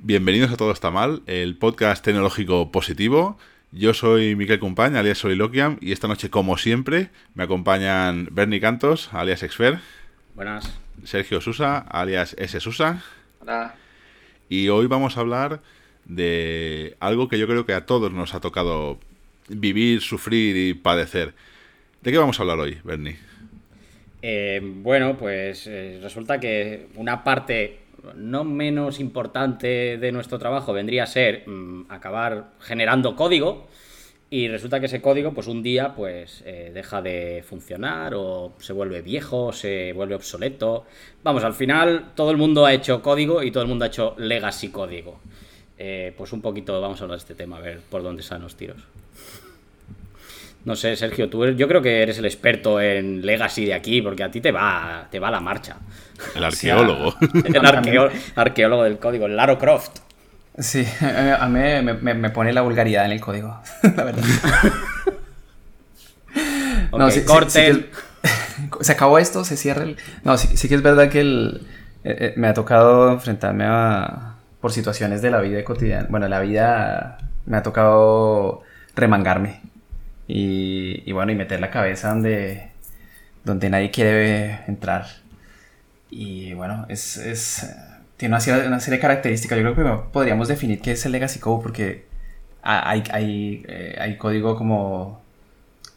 Bienvenidos a Todo Está Mal, el podcast tecnológico positivo. Yo soy Miquel Compañ, alias Soliloquiam, y esta noche, como siempre, me acompañan Bernie Cantos, alias Exfer. Buenas. Sergio Susa, alias S. Susa. Hola. Y hoy vamos a hablar de algo que yo creo que a todos nos ha tocado vivir, sufrir y padecer. ¿De qué vamos a hablar hoy, Bernie? Eh, bueno, pues eh, resulta que una parte no menos importante de nuestro trabajo vendría a ser mm, acabar generando código y resulta que ese código pues un día pues eh, deja de funcionar o se vuelve viejo, se vuelve obsoleto. Vamos, al final todo el mundo ha hecho código y todo el mundo ha hecho legacy código. Eh, pues un poquito vamos a hablar de este tema, a ver por dónde salen los tiros. No sé, Sergio, tú yo creo que eres el experto en Legacy de aquí, porque a ti te va, te va la marcha. El arqueólogo. el arqueólogo del código, el Laro Croft. Sí, a mí me, pone la vulgaridad en el código, la verdad. no, sí, corten. se acabó esto, se cierra el... No, sí, que es verdad que el, eh, eh, me ha tocado enfrentarme a... por situaciones de la vida cotidiana. Bueno, la vida me ha tocado remangarme y, bueno, y meter la cabeza donde, donde nadie quiere entrar. Y bueno, es, es tiene una serie, una serie, de características. Yo creo que podríamos definir qué es el legacy code porque hay, hay, eh, hay código como...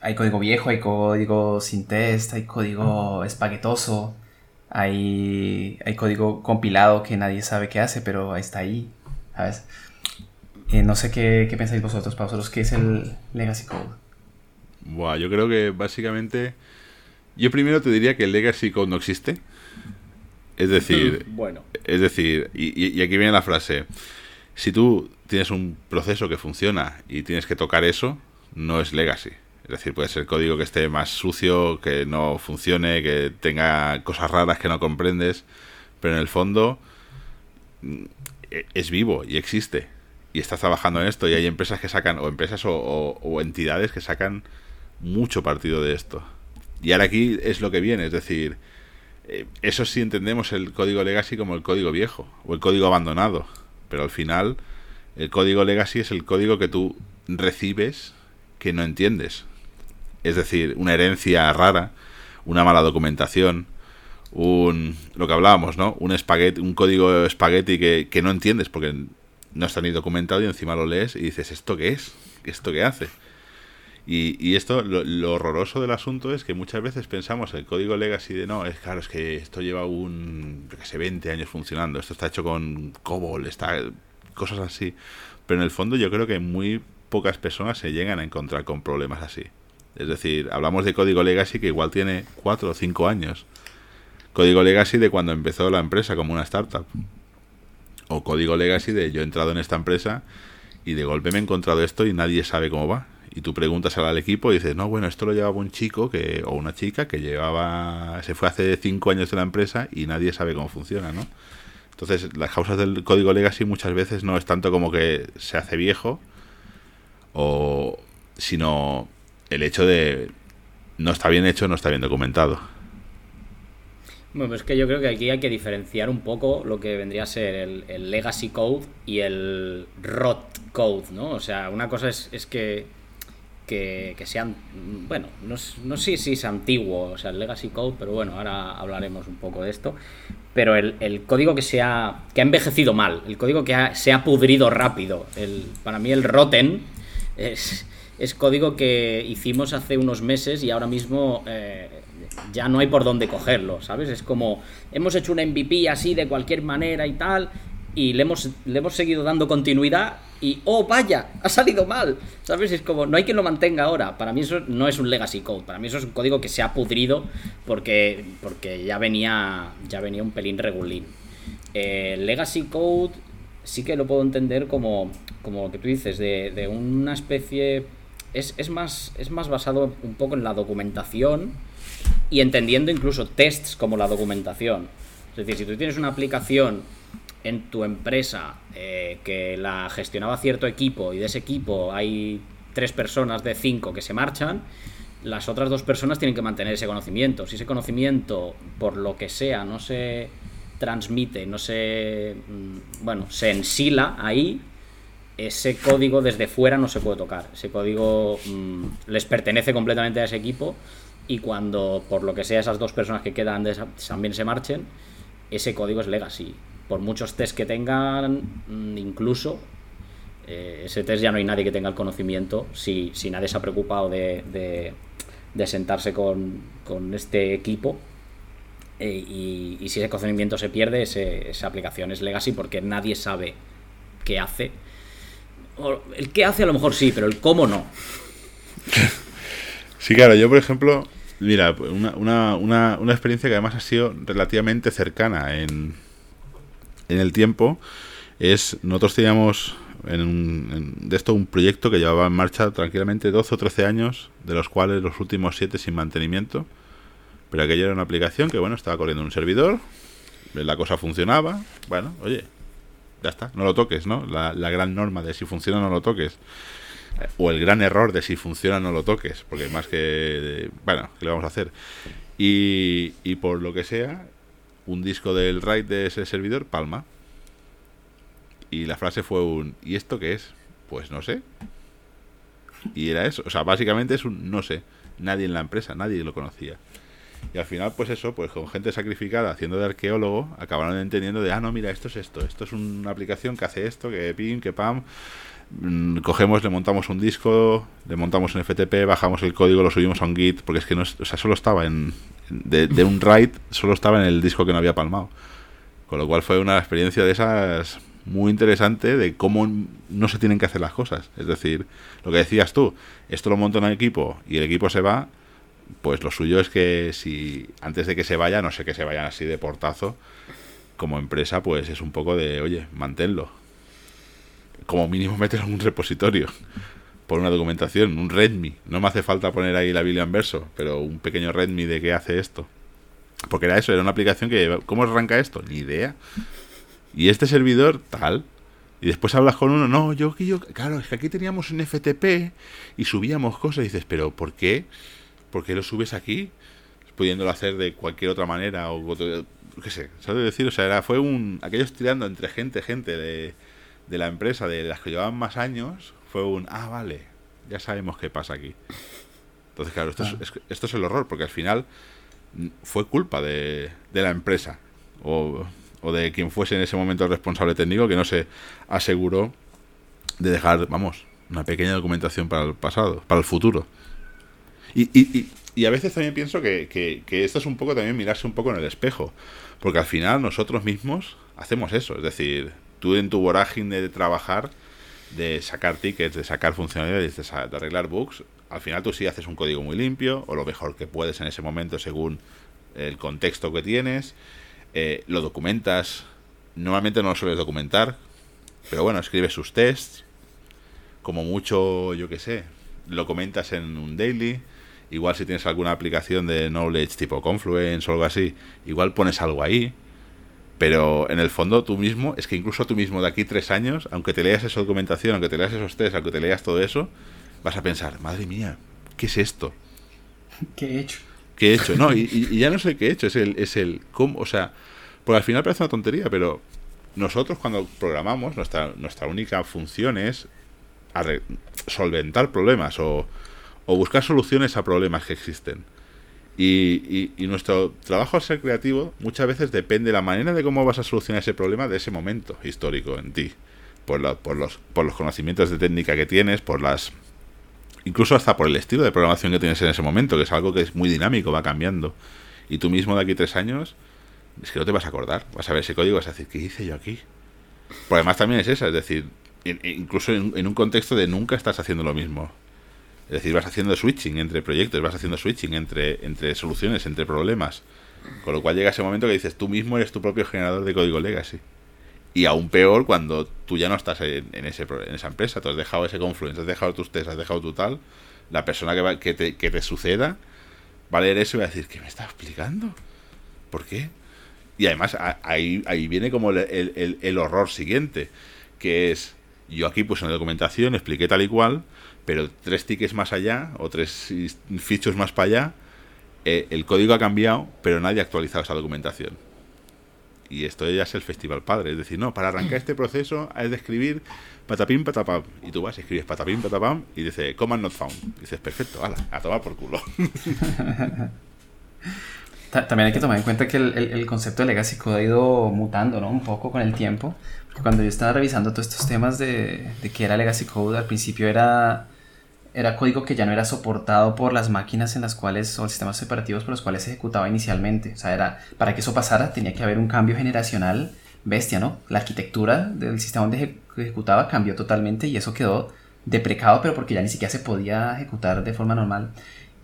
Hay código viejo, hay código sin test, hay código espaguetoso, hay, hay código compilado que nadie sabe qué hace, pero está ahí, ¿sabes? Eh, no sé qué, qué pensáis vosotros, para vosotros, ¿qué es el legacy code? Buah, yo creo que básicamente. Yo primero te diría que el Legacy Code no existe. Es decir. bueno. Es decir, y, aquí viene la frase. Si tú tienes un proceso que funciona y tienes que tocar eso, no es Legacy. Es decir, puede ser código que esté más sucio, que no funcione, que tenga cosas raras que no comprendes, pero en el fondo mm, e, es vivo y existe. Y estás trabajando en esto y hay empresas que sacan, o empresas o entidades que sacan mucho partido de esto. Y ahora aquí es lo que viene, es decir, eh, eso sí entendemos el código legacy como el código viejo o el código abandonado, pero al final el código legacy es el código que tú recibes que no entiendes. Es decir, una herencia rara, una mala documentación, un lo que hablábamos, ¿no? Un espagueti, un código espagueti que, que no entiendes porque no está ni documentado y encima lo lees y dices, ¿esto qué es? ¿Esto qué hace? Y, esto, lo, horroroso del asunto es que muchas veces pensamos el código legacy de no, es claro, es que esto lleva un, que sé, 20 años funcionando, esto está hecho con COBOL, está, cosas así. Pero en el fondo yo creo que muy pocas personas se llegan a encontrar con problemas así. Es decir, hablamos de código legacy que igual tiene 4 o 5 años. Código legacy de cuando empezó la empresa como una startup. O código legacy de yo he entrado en esta empresa y de golpe me he encontrado esto y nadie sabe cómo va y tú preguntas al equipo y dices, no, bueno, esto lo llevaba un chico que o una chica que llevaba, se fue hace cinco años de la empresa y nadie sabe cómo funciona, ¿no? Entonces, las causas del código legacy muchas veces no es tanto como que se hace viejo, o sino el hecho de no está bien hecho, no está bien documentado. Bueno, pues es que yo creo que aquí hay que diferenciar un poco lo que vendría a ser el, legacy code y el rot code, ¿no? O sea, una cosa es, es que que, sean, bueno, no, sé si es antiguo, o sea, el Legacy Code, pero bueno, ahora hablaremos un poco de esto. Pero el, código que, se ha, que ha envejecido mal, el código que se ha pudrido rápido, el, para mí el Rotten es, es código que hicimos hace unos meses y ahora mismo eh, ya no hay por dónde cogerlo, ¿sabes? Es como, hemos hecho un MVP así de cualquier manera y tal, y le hemos, le hemos seguido dando continuidad y, oh, vaya, ha salido mal. ¿Sabes? Es como, no hay quien lo mantenga ahora. Para mí eso no es un legacy code. Para mí eso es un código que se ha pudrido porque, porque ya, venía, ya venía un pelín regulín. Eh, legacy code sí que lo puedo entender como, como lo que tú dices, de, de una especie... Es, es, más, es más basado un poco en la documentación y entendiendo incluso tests como la documentación. Es decir, si tú tienes una aplicación en tu empresa eh, que la gestionaba cierto equipo y de ese equipo hay tres personas de cinco que se marchan, las otras dos personas tienen que mantener ese conocimiento. Si ese conocimiento, por lo que sea, no se, transmite, no se, mm, bueno, se ensila ahí, ese código desde fuera no se puede tocar. Ese código mm, les pertenece completamente a ese equipo y cuando, por lo que sea, esas dos personas que quedan también se marchen, ese código es legacy. Por muchos test que tengan, mm, incluso eh, ese test ya no hay nadie que tenga el conocimiento si, si nadie se ha preocupado de, de, sentarse con, con, este equipo. Eh, y, si ese conocimiento se pierde, esa aplicación es legacy porque nadie sabe qué hace. el qué hace a lo mejor sí, pero el cómo no. Sí, claro, yo por ejemplo, mira, una, una, una, una experiencia que además ha sido relativamente cercana en, en el tiempo es, nosotros teníamos en, de esto un proyecto que llevaba en marcha tranquilamente 12 o 13 años, de los cuales los últimos 7 sin mantenimiento, pero aquello era una aplicación que, bueno, estaba corriendo un servidor, la cosa funcionaba, bueno, oye, ya está, no lo toques, ¿no? La, la gran norma de si funciona no lo toques o el gran error de si funciona no lo toques, porque más que, bueno, ¿qué le vamos a hacer? Y, y por lo que sea, un disco del RAID de ese servidor palma. Y la frase fue un, ¿y esto qué es? Pues no sé. Y era eso, o sea, básicamente es un no sé. Nadie en la empresa, nadie lo conocía. Y al final, pues eso, pues con gente sacrificada haciendo de arqueólogo, acabaron entendiendo de, ah, no, mira, esto es esto, esto es una aplicación que hace esto, que pim, que pam, Mm, cogemos, le montamos un disco, le montamos un FTP, bajamos el código, lo subimos a un Git, porque es que no, o sea, solo estaba en, de, un write, solo estaba en el disco que no había palmado. Con lo cual fue una experiencia de esas muy interesante de cómo no se tienen que hacer las cosas. Es decir, lo que decías tú, esto lo monta un equipo y el equipo se va, pues lo suyo es que si antes de que se vaya, no sé que se vayan así de portazo, como empresa, pues es un poco de, oye, manténlo como mínimo meterlo en un repositorio por una documentación, un README. No me hace falta poner ahí la Biblia en verso, pero un pequeño README de qué hace esto. Porque era eso, era una aplicación que... ¿Cómo arranca esto? Ni idea. Y este servidor, tal. Y después hablas con uno, no, yo que yo... Claro, es que aquí teníamos un FTP y subíamos cosas y dices, pero ¿por qué? ¿Por qué lo subes aquí? Pudiéndolo hacer de cualquier otra manera o... qué sé, ¿sabes decir? O sea, era, fue un... Aquellos tirando entre gente, gente de de la empresa, de las que llevaban más años, fue un, ah, vale, ya sabemos qué pasa aquí. Entonces, claro, esto, Es, esto es el horror, porque al final fue culpa de, de la empresa o, o, de quien fuese en ese momento el responsable técnico que no se aseguró de dejar, vamos, una pequeña documentación para el pasado, para el futuro. Y, y, y, a veces también pienso que, que, que, esto es un poco también mirarse un poco en el espejo, porque al final nosotros mismos hacemos eso, es decir, tú en tu vorágine de trabajar, de sacar tickets, de sacar funcionalidades, de, arreglar bugs, al final tú sí haces un código muy limpio, o lo mejor que puedes en ese momento según el contexto que tienes, eh, lo documentas, normalmente no lo sueles documentar, pero bueno, escribes sus tests, como mucho, yo que sé, lo comentas en un daily, igual si tienes alguna aplicación de knowledge tipo Confluence o algo así, igual pones algo ahí, pero en el fondo tú mismo, es que incluso tú mismo de aquí tres años, aunque te leas esa documentación, aunque te leas esos test, aunque te leas todo eso, vas a pensar, madre mía, ¿qué es esto? ¿Qué he hecho? ¿Qué he hecho? No, y, ya no sé qué he hecho, es el, es el cómo, o sea, pues al final parece una tontería, pero nosotros cuando programamos, nuestra, nuestra única función es solventar problemas o, o buscar soluciones a problemas que existen. Y, nuestro trabajo al ser creativo muchas veces depende de la manera de cómo vas a solucionar ese problema de ese momento histórico en ti. Por, por, los, por los conocimientos de técnica que tienes, por las... Incluso hasta por el estilo de programación que tienes en ese momento, que es algo que es muy dinámico, va cambiando. Y tú mismo de aquí tres años, es que no te vas a acordar. Vas a ver ese código y vas a decir, ¿qué hice yo aquí? Por además también es esa, es decir, incluso en un contexto de nunca estás haciendo lo mismo. Es decir, vas haciendo switching entre proyectos, vas haciendo switching entre, entre soluciones, entre problemas. Con lo cual llega ese momento que dices, tú mismo eres tu propio generador de código legacy. Y aún peor cuando tú ya no estás en, ese, en esa empresa, tú has dejado ese confluence, has dejado tus test, has dejado tu tal. La persona que, va, que, te, que te suceda va a leer eso y va a decir, ¿qué me está explicando? ¿Por qué? Y además ahí, ahí viene como el, el, el horror siguiente, que es, yo aquí puse una documentación, expliqué tal y cual, pero tres tickets más allá o tres fichos más para allá, eh, el código ha cambiado, pero nadie ha actualizado esa documentación. Y esto ya es el festival padre. Es decir, no, para arrancar este proceso hay de escribir patapim, patapam. Y tú vas y escribes patapim, patapam y dice command not found. Y dices, perfecto, ala, a tomar por culo. También hay que tomar en cuenta que el, concepto de Legacy Code ha ido mutando, ¿no? Un poco con el tiempo. Cuando yo estaba revisando todos estos temas de, de que era Legacy Code, al principio era, era código que ya no era soportado por las máquinas en las cuales, o sistemas operativos por los cuales se ejecutaba inicialmente. O sea, era, para que eso pasara tenía que haber un cambio generacional bestia, ¿no? La arquitectura del sistema donde ejecutaba cambió totalmente y eso quedó deprecado, pero porque ya ni siquiera se podía ejecutar de forma normal.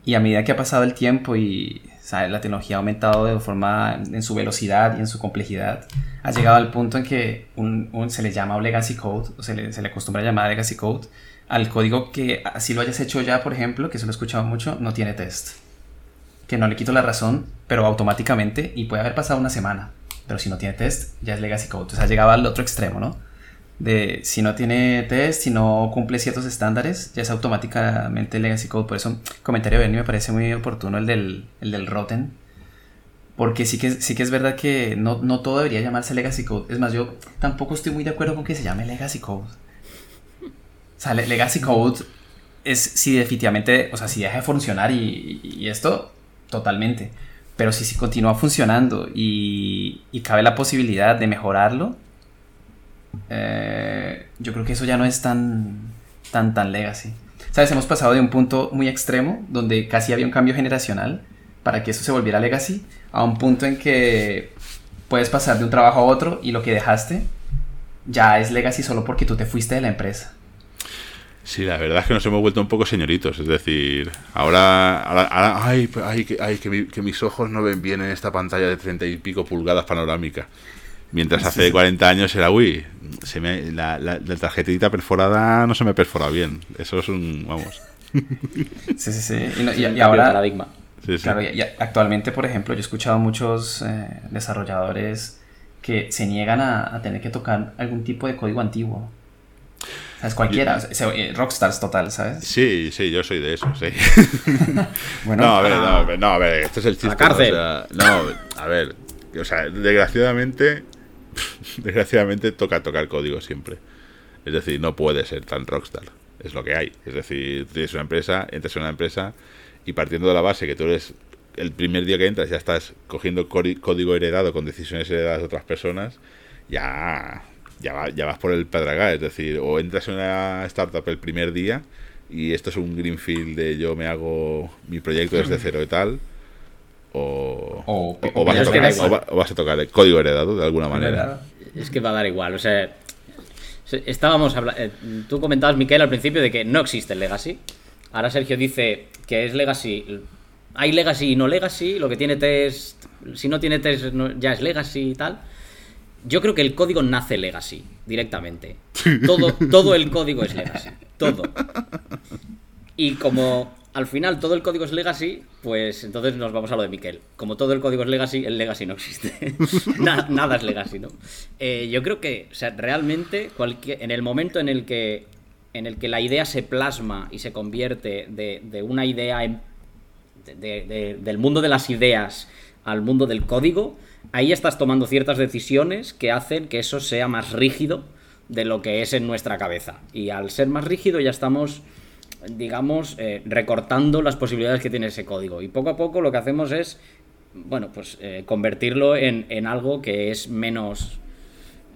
Y a medida que ha pasado el tiempo y la tecnología ha aumentado de forma en su velocidad y en su complejidad, ha llegado al punto en que un, se le llama legacy code, o se le, se le acostumbra a llamar legacy code, al código que así lo hayas hecho ya, por ejemplo, que eso lo he escuchado mucho, no tiene test. Que no le quito la razón, pero automáticamente, y puede haber pasado una semana, pero si no tiene test, ya es legacy code. Entonces ha llegado al otro extremo, ¿no? De si no tiene test, si no cumple ciertos estándares, ya es automáticamente legacy code. Por eso, comentario de me parece muy oportuno el del, el del Rotten. Porque sí que, sí que es verdad que no, no todo debería llamarse legacy code. Es más, yo tampoco estoy muy de acuerdo con que se llame legacy code. O sea, legacy code es si definitivamente, o sea, si deja de funcionar y, y esto, totalmente. Pero si, si continúa funcionando y, y, cabe la posibilidad de mejorarlo, eh, yo creo que eso ya no es tan, tan, tan legacy. ¿Sabes? Hemos pasado de un punto muy extremo, donde casi había un cambio generacional para que eso se volviera legacy, a un punto en que puedes pasar de un trabajo a otro y lo que dejaste ya es legacy solo porque tú te fuiste de la empresa. Sí, la verdad es que nos hemos vuelto un poco señoritos. Es decir, ahora, ahora, ay, ay, que, mis ojos no ven bien en esta pantalla de treinta y pico pulgadas panorámica. Mientras hace 40 años era, uy, se me, la, la, tarjetita perforada no se me perfora bien. Eso es un, vamos. Sí, sí, sí. Y, ahora, paradigma. Claro, y, actualmente, por ejemplo, yo he escuchado muchos eh, desarrolladores que se niegan a tener que tocar algún tipo de código antiguo. ¿Sabes? Cualquiera, eh, rockstars total, ¿sabes? Sí, sí, yo soy de eso, sí. bueno, no, a ver, no, no, a ver, este es el chiste. no, a ver, o sea, desgraciadamente, desgraciadamente toca tocar código siempre. Es decir, no puede ser tan rockstar. Es lo que hay. Es decir, tienes una empresa, entras en una empresa y partiendo de la base que tú eres el primer día que entras ya estás cogiendo código heredado con decisiones heredadas de otras personas, ya ya, ya vas por el pedregal, es decir, o entras en una startup el primer día y esto es un greenfield de yo me hago mi proyecto desde cero y tal, o, vas, a tocar, el código heredado de alguna manera. Es que va a dar igual, o sea, estábamos hablando, eh, tú comentabas, Miquel, al principio de que no existe el legacy. Ahora Sergio dice que es legacy. Hay legacy y no legacy, lo que tiene test, si no tiene test ya es legacy y tal. Yo creo que el código nace legacy, directamente. Todo, todo el código es legacy. Todo. Y como al final todo el código es legacy, pues entonces nos vamos a lo de Miquel. Como todo el código es legacy, el legacy no existe. nada, es legacy, ¿no? Eh, yo creo que, sea, realmente, en el momento en el que en el que la idea se plasma y se convierte de, una idea del mundo de las ideas al mundo del código, ahí estás tomando ciertas decisiones que hacen que eso sea más rígido de lo que es en nuestra cabeza. Y al ser más rígido ya estamos, digamos, eh, recortando las posibilidades que tiene ese código. Y poco a poco lo que hacemos es, bueno, pues eh, convertirlo en, algo que es menos...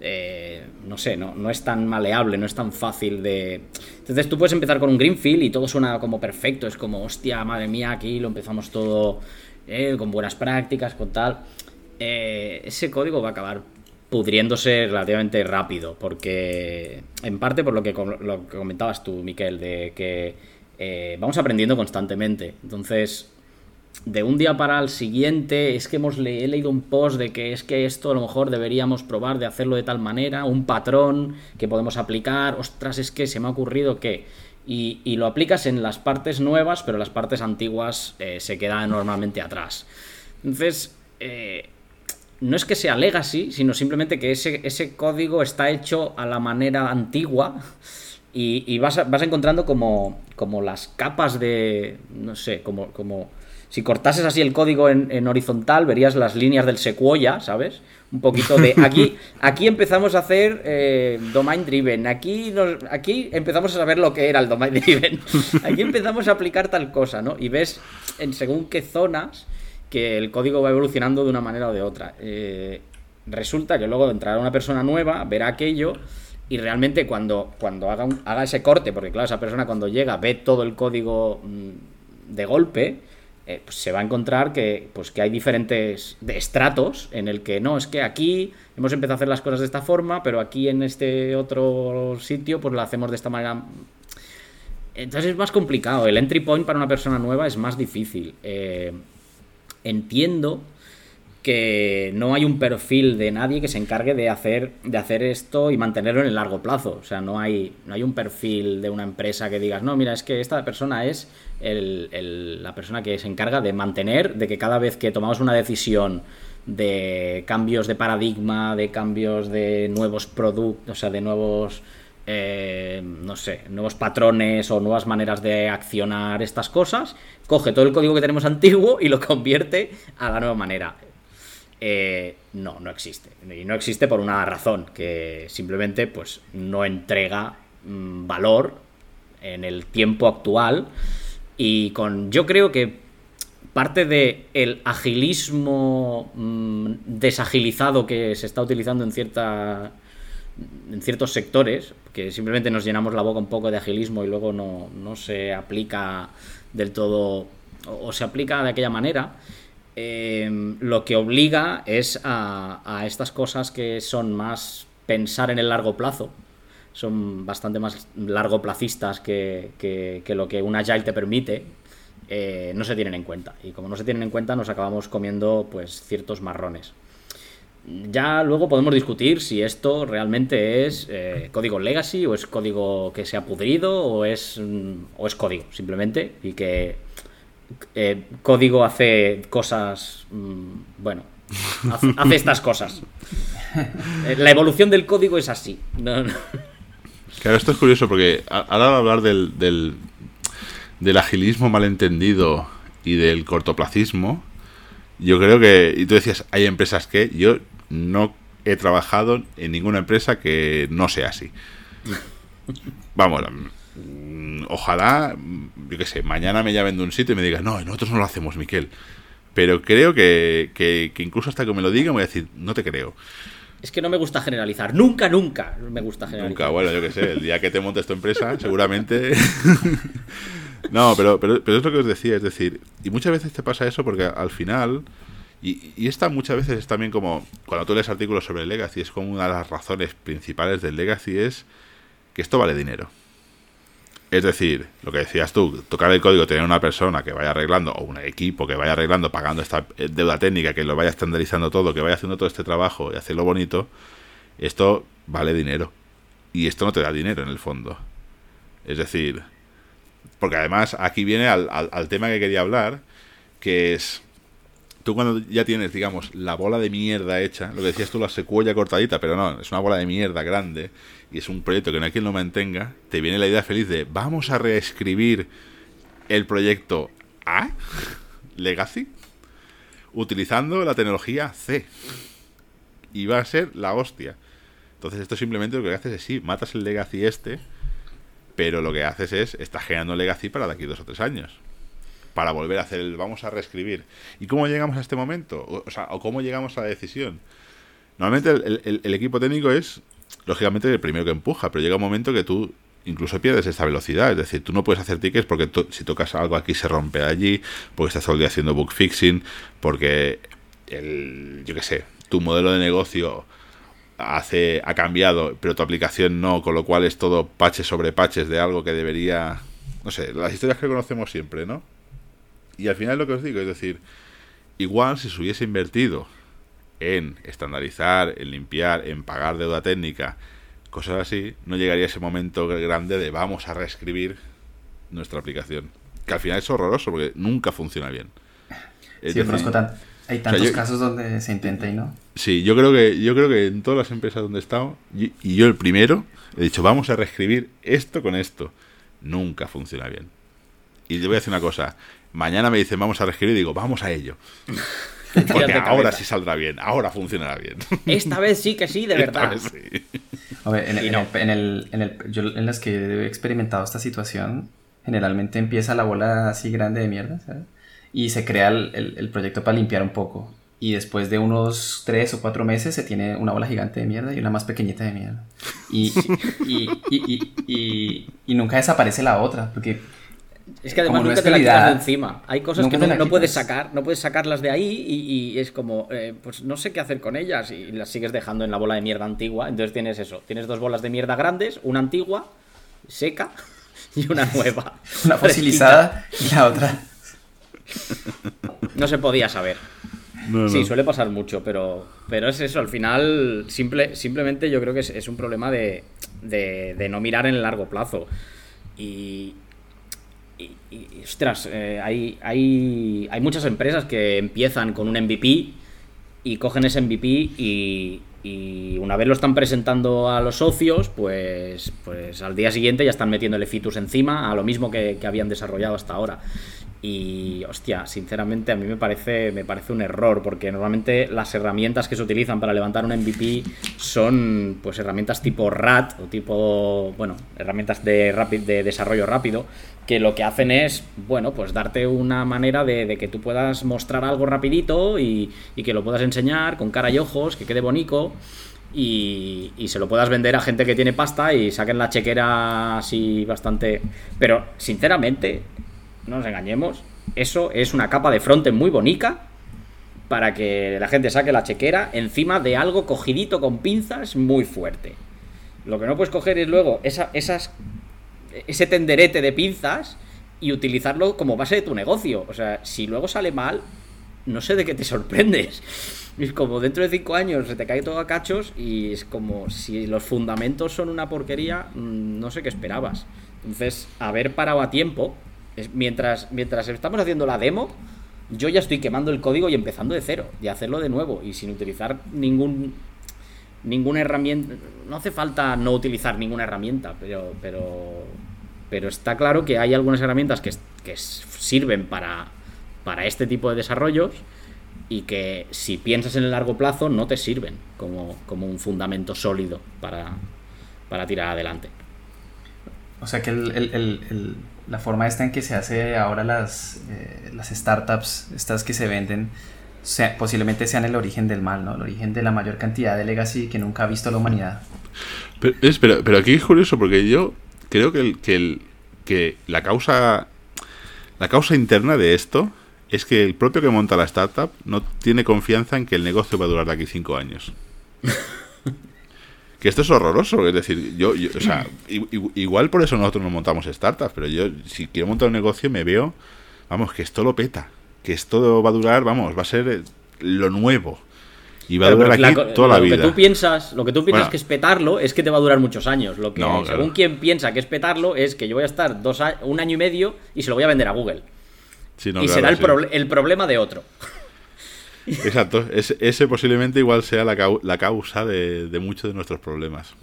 Eh, no sé, no, no es tan maleable, no es tan fácil de... Entonces tú puedes empezar con un Greenfield y todo suena como perfecto, es como, hostia, madre mía, aquí lo empezamos todo con buenas prácticas, con tal. Eh, ese código va a acabar pudriéndose relativamente rápido, porque en parte por lo que, comentabas tú, Miquel, de que eh, vamos aprendiendo constantemente. Entonces, de un día para el siguiente, es que hemos he leído un post de que es que esto a lo mejor deberíamos probar de hacerlo de tal manera, un patrón que podemos aplicar, ostras, es que se me ha ocurrido que... Y, lo aplicas en las partes nuevas, pero las partes antiguas eh, se quedan normalmente atrás. Entonces, no es que sea legacy, sino simplemente que ese, ese código está hecho a la manera antigua y, vas, vas, encontrando como, como las capas de, no sé, como, como si cortases así el código en, horizontal, verías las líneas del secuoya, ¿sabes? un poquito de aquí aquí empezamos a hacer eh, domain driven aquí nos, aquí empezamos a saber lo que era el domain driven aquí empezamos a aplicar tal cosa no y ves en según qué zonas que el código va evolucionando de una manera o de otra eh, resulta que luego entrará una persona nueva verá aquello y realmente cuando, cuando haga, ese corte, porque claro, esa persona cuando llega ve todo el código mm, de golpe, eh, pues se va a encontrar que, pues que hay diferentes estratos en el que no, es que aquí hemos empezado a hacer las cosas de esta forma, pero aquí en este otro sitio pues lo hacemos de esta manera. Entonces es más complicado. El entry point para una persona nueva es más difícil. Eh, entiendo que no hay un perfil de nadie que se encargue de hacer, de hacer esto y mantenerlo en el largo plazo. O sea, no hay, no hay un perfil de una empresa que digas, no, mira, es que esta persona es la persona que se encarga de mantener, de que cada vez que tomamos una decisión de cambios de paradigma, de cambios de nuevos productos, o sea, de nuevos, eh, no sé, nuevos patrones o nuevas maneras de accionar estas cosas, coge todo el código que tenemos antiguo y lo convierte a la nueva manera. Eh, no, no existe. Y no existe por una razón, que simplemente pues, no entrega mm, valor en el tiempo actual. Y con. Yo creo que parte del el agilismo mm, desagilizado que se está utilizando en cierta. En ciertos sectores, que simplemente nos llenamos la boca un poco de agilismo y luego no, no se aplica del todo. o se aplica de aquella manera Em, lo que obliga es a, estas cosas que son más pensar en el largo plazo, son bastante más largoplacistas que, que, lo que un agile te permite, eh, no se tienen en cuenta. Y como no se tienen en cuenta, nos acabamos comiendo pues ciertos marrones. Ya luego podemos discutir si esto realmente es eh, código legacy o es código que se ha pudrido o es, mm, o es código simplemente y que eh, código hace cosas, mm, bueno, hace, estas cosas. Eh, la evolución del código es así. Claro, esto es curioso porque ahora de hablar del, del, del, agilismo malentendido y del cortoplacismo, yo creo que, y tú decías, hay empresas que yo no he trabajado en ninguna empresa que no sea así. Vamos, Mm, ojalá, mm, yo qué sé, mañana me llamen de un sitio y me digan, no, nosotros no lo hacemos, Miquel. Pero creo que, que, incluso hasta que me lo digan voy a decir, no te creo. Es que no me gusta generalizar. Nunca, nunca me gusta generalizar. Nunca, bueno, yo qué sé, el día que te montes tu empresa, seguramente. no, pero, pero, pero, es lo que os decía, es decir, y muchas veces te pasa eso porque al final. Y, y esta muchas veces es también como. Cuando tú lees artículos sobre el Legacy, es como una de las razones principales del Legacy es que esto vale dinero. Es decir, lo que decías tú, tocar el código, tener una persona que vaya arreglando, o un equipo que vaya arreglando, pagando esta eh, deuda técnica, que lo vaya estandarizando todo, que vaya haciendo todo este trabajo y hacerlo bonito, esto vale dinero. Y esto no te da dinero en el fondo. Es decir, porque además aquí viene al, al tema que quería hablar, que es tú cuando ya tienes, digamos, la bola de mierda hecha, lo que decías tú, la secuela cortadita, pero no, es una bola de mierda grande y es un proyecto que no hay quien lo mantenga, te viene la idea feliz de vamos a reescribir el proyecto A, Legacy, utilizando la tecnología C. Y va a ser la hostia. Entonces esto simplemente lo que haces es sí, matas el Legacy este, pero lo que haces es, estás generando Legacy para de aquí dos o tres años para volver a hacer el vamos a reescribir. ¿Y cómo llegamos a este momento? O, sea, o cómo llegamos a la decisión. Normalmente el, equipo técnico es, lógicamente, el primero que empuja, pero llega un momento que tú incluso pierdes esta velocidad. Es decir, tú no puedes hacer tickets porque si tocas algo aquí se rompe allí, porque estás todo el haciendo book fixing, porque el, yo qué sé, tu modelo de negocio hace ha cambiado, pero tu aplicación no, con lo cual es todo patches sobre patches de algo que debería, no sé, las historias que conocemos siempre, ¿no? Y al final lo que os digo es decir, igual si se hubiese invertido en estandarizar, en limpiar, en pagar deuda técnica, cosas así, no llegaría ese momento grande de vamos a reescribir nuestra aplicación. Que al final es horroroso porque nunca funciona bien. sí, hay tantos casos donde se intenta y no. Sí, yo creo que yo creo que en todas las empresas donde he estado y, y yo el primero he dicho vamos a reescribir esto con esto. Nunca funciona bien. Y te voy a decir una cosa, Mañana me dicen, vamos a reescribir, y digo, vamos a ello. Porque ahora sí saldrá bien, ahora funcionará bien. Esta vez sí que sí, de verdad. en, el, yo en las que he experimentado esta situación, generalmente empieza la bola así grande de mierda, ¿sabes? Y se crea el, proyecto para limpiar un poco. Y después de unos tres o cuatro meses se tiene una bola gigante de mierda y una más pequeñita de mierda. Y, y nunca desaparece la otra, porque es que además nunca te la quitas de encima. Hay cosas que no, puedes sacar, no puedes sacarlas de ahí y, es como, eh, pues no sé qué hacer con ellas y las sigues dejando en la bola de mierda antigua. Entonces tienes eso, tienes dos bolas de mierda grandes, una antigua, seca y una nueva. una fosilizada y la otra. No se podía saber. Sí, suele pasar mucho, pero, pero es eso, al final simple, simplemente yo creo que es, un problema de, de no mirar en el largo plazo. Y, y, ostras, eh, hay, hay, hay, muchas empresas que empiezan con un MVP y cogen ese MVP y, una vez lo están presentando a los socios, pues, pues al día siguiente ya están metiéndole fitus encima a lo mismo que, habían desarrollado hasta ahora. Y hostia, sinceramente a mí me parece, me parece un error, porque normalmente las herramientas que se utilizan para levantar un MVP son pues herramientas tipo RAT o tipo, bueno, herramientas de, de desarrollo rápido, que lo que hacen es, bueno, pues darte una manera de, que tú puedas mostrar algo rapidito y, que lo puedas enseñar con cara y ojos, que quede bonito. Y, se lo puedas vender a gente que tiene pasta y saquen la chequera así bastante. Pero, sinceramente, no nos engañemos, eso es una capa de fronte muy bonita para que la gente saque la chequera encima de algo cogidito con pinzas muy fuerte. Lo que no puedes coger es luego esa, esas, ese tenderete de pinzas y utilizarlo como base de tu negocio. O sea, si luego sale mal, no sé de qué te sorprendes. Es como dentro de cinco años se te cae todo a cachos y es como si los fundamentos son una porquería, mm, no sé qué esperabas. Entonces, haber parado a tiempo mientras, mientras estamos haciendo la demo, yo ya estoy quemando el código y empezando de cero, y hacerlo de nuevo, y sin utilizar ningún ninguna herramienta. No hace falta no utilizar ninguna herramienta, pero, pero, pero está claro que hay algunas herramientas que, que sirven para, para este tipo de desarrollos y que si piensas en el largo plazo no te sirven como, como un fundamento sólido para, para tirar adelante. O sea que el la forma esta en que se hace ahora las, eh, las startups, estas que se venden, posiblemente sean el origen del mal, ¿no? El origen de la mayor cantidad de legacy que nunca ha visto la humanidad. Pero, pero, aquí es curioso porque yo creo que, el, que, el, que la causa la causa interna de esto es que el propio que monta la startup no tiene confianza en que el negocio va a durar de aquí cinco años. que esto es horroroso. Es decir, yo, sea, igual por eso nosotros no montamos startups, pero yo, si quiero montar un negocio, me veo, vamos, que esto lo peta. Que esto va a durar, vamos, va a ser eh, lo nuevo. Y va a durar aquí toda la vida. Que tú piensas, lo que tú piensas que es petarlo es que te va a durar muchos años. Lo que, según quien piensa que es petarlo, es que yo voy a estar dos un año y medio y se lo voy a vender a Google. y será el, el problema de otro. Exacto, ese, posiblemente igual sea la, la causa de, muchos de nuestros problemas.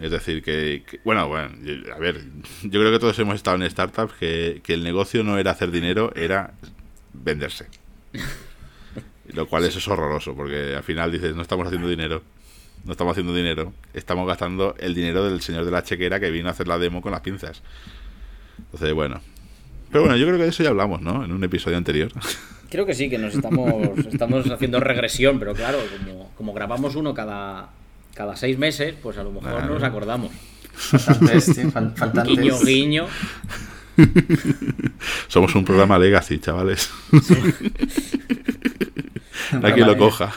Es decir, que, bueno, bueno, a ver, yo creo que todos hemos estado en startups que, el negocio no era hacer dinero, era venderse. Lo cual eso es horroroso, porque al final dices, no estamos haciendo dinero, no estamos haciendo dinero, estamos gastando el dinero del señor de la chequera que vino a hacer la demo con las pinzas. Entonces, bueno. Pero bueno, yo creo que de eso ya hablamos, ¿no? En un episodio anterior. Creo que sí, que nos estamos, estamos haciendo regresión, pero claro, como, como grabamos uno cada, cada seis meses, pues a lo mejor no nos acordamos. Guiño, guiño. Somos un programa legacy, chavales. Aquí lo coja.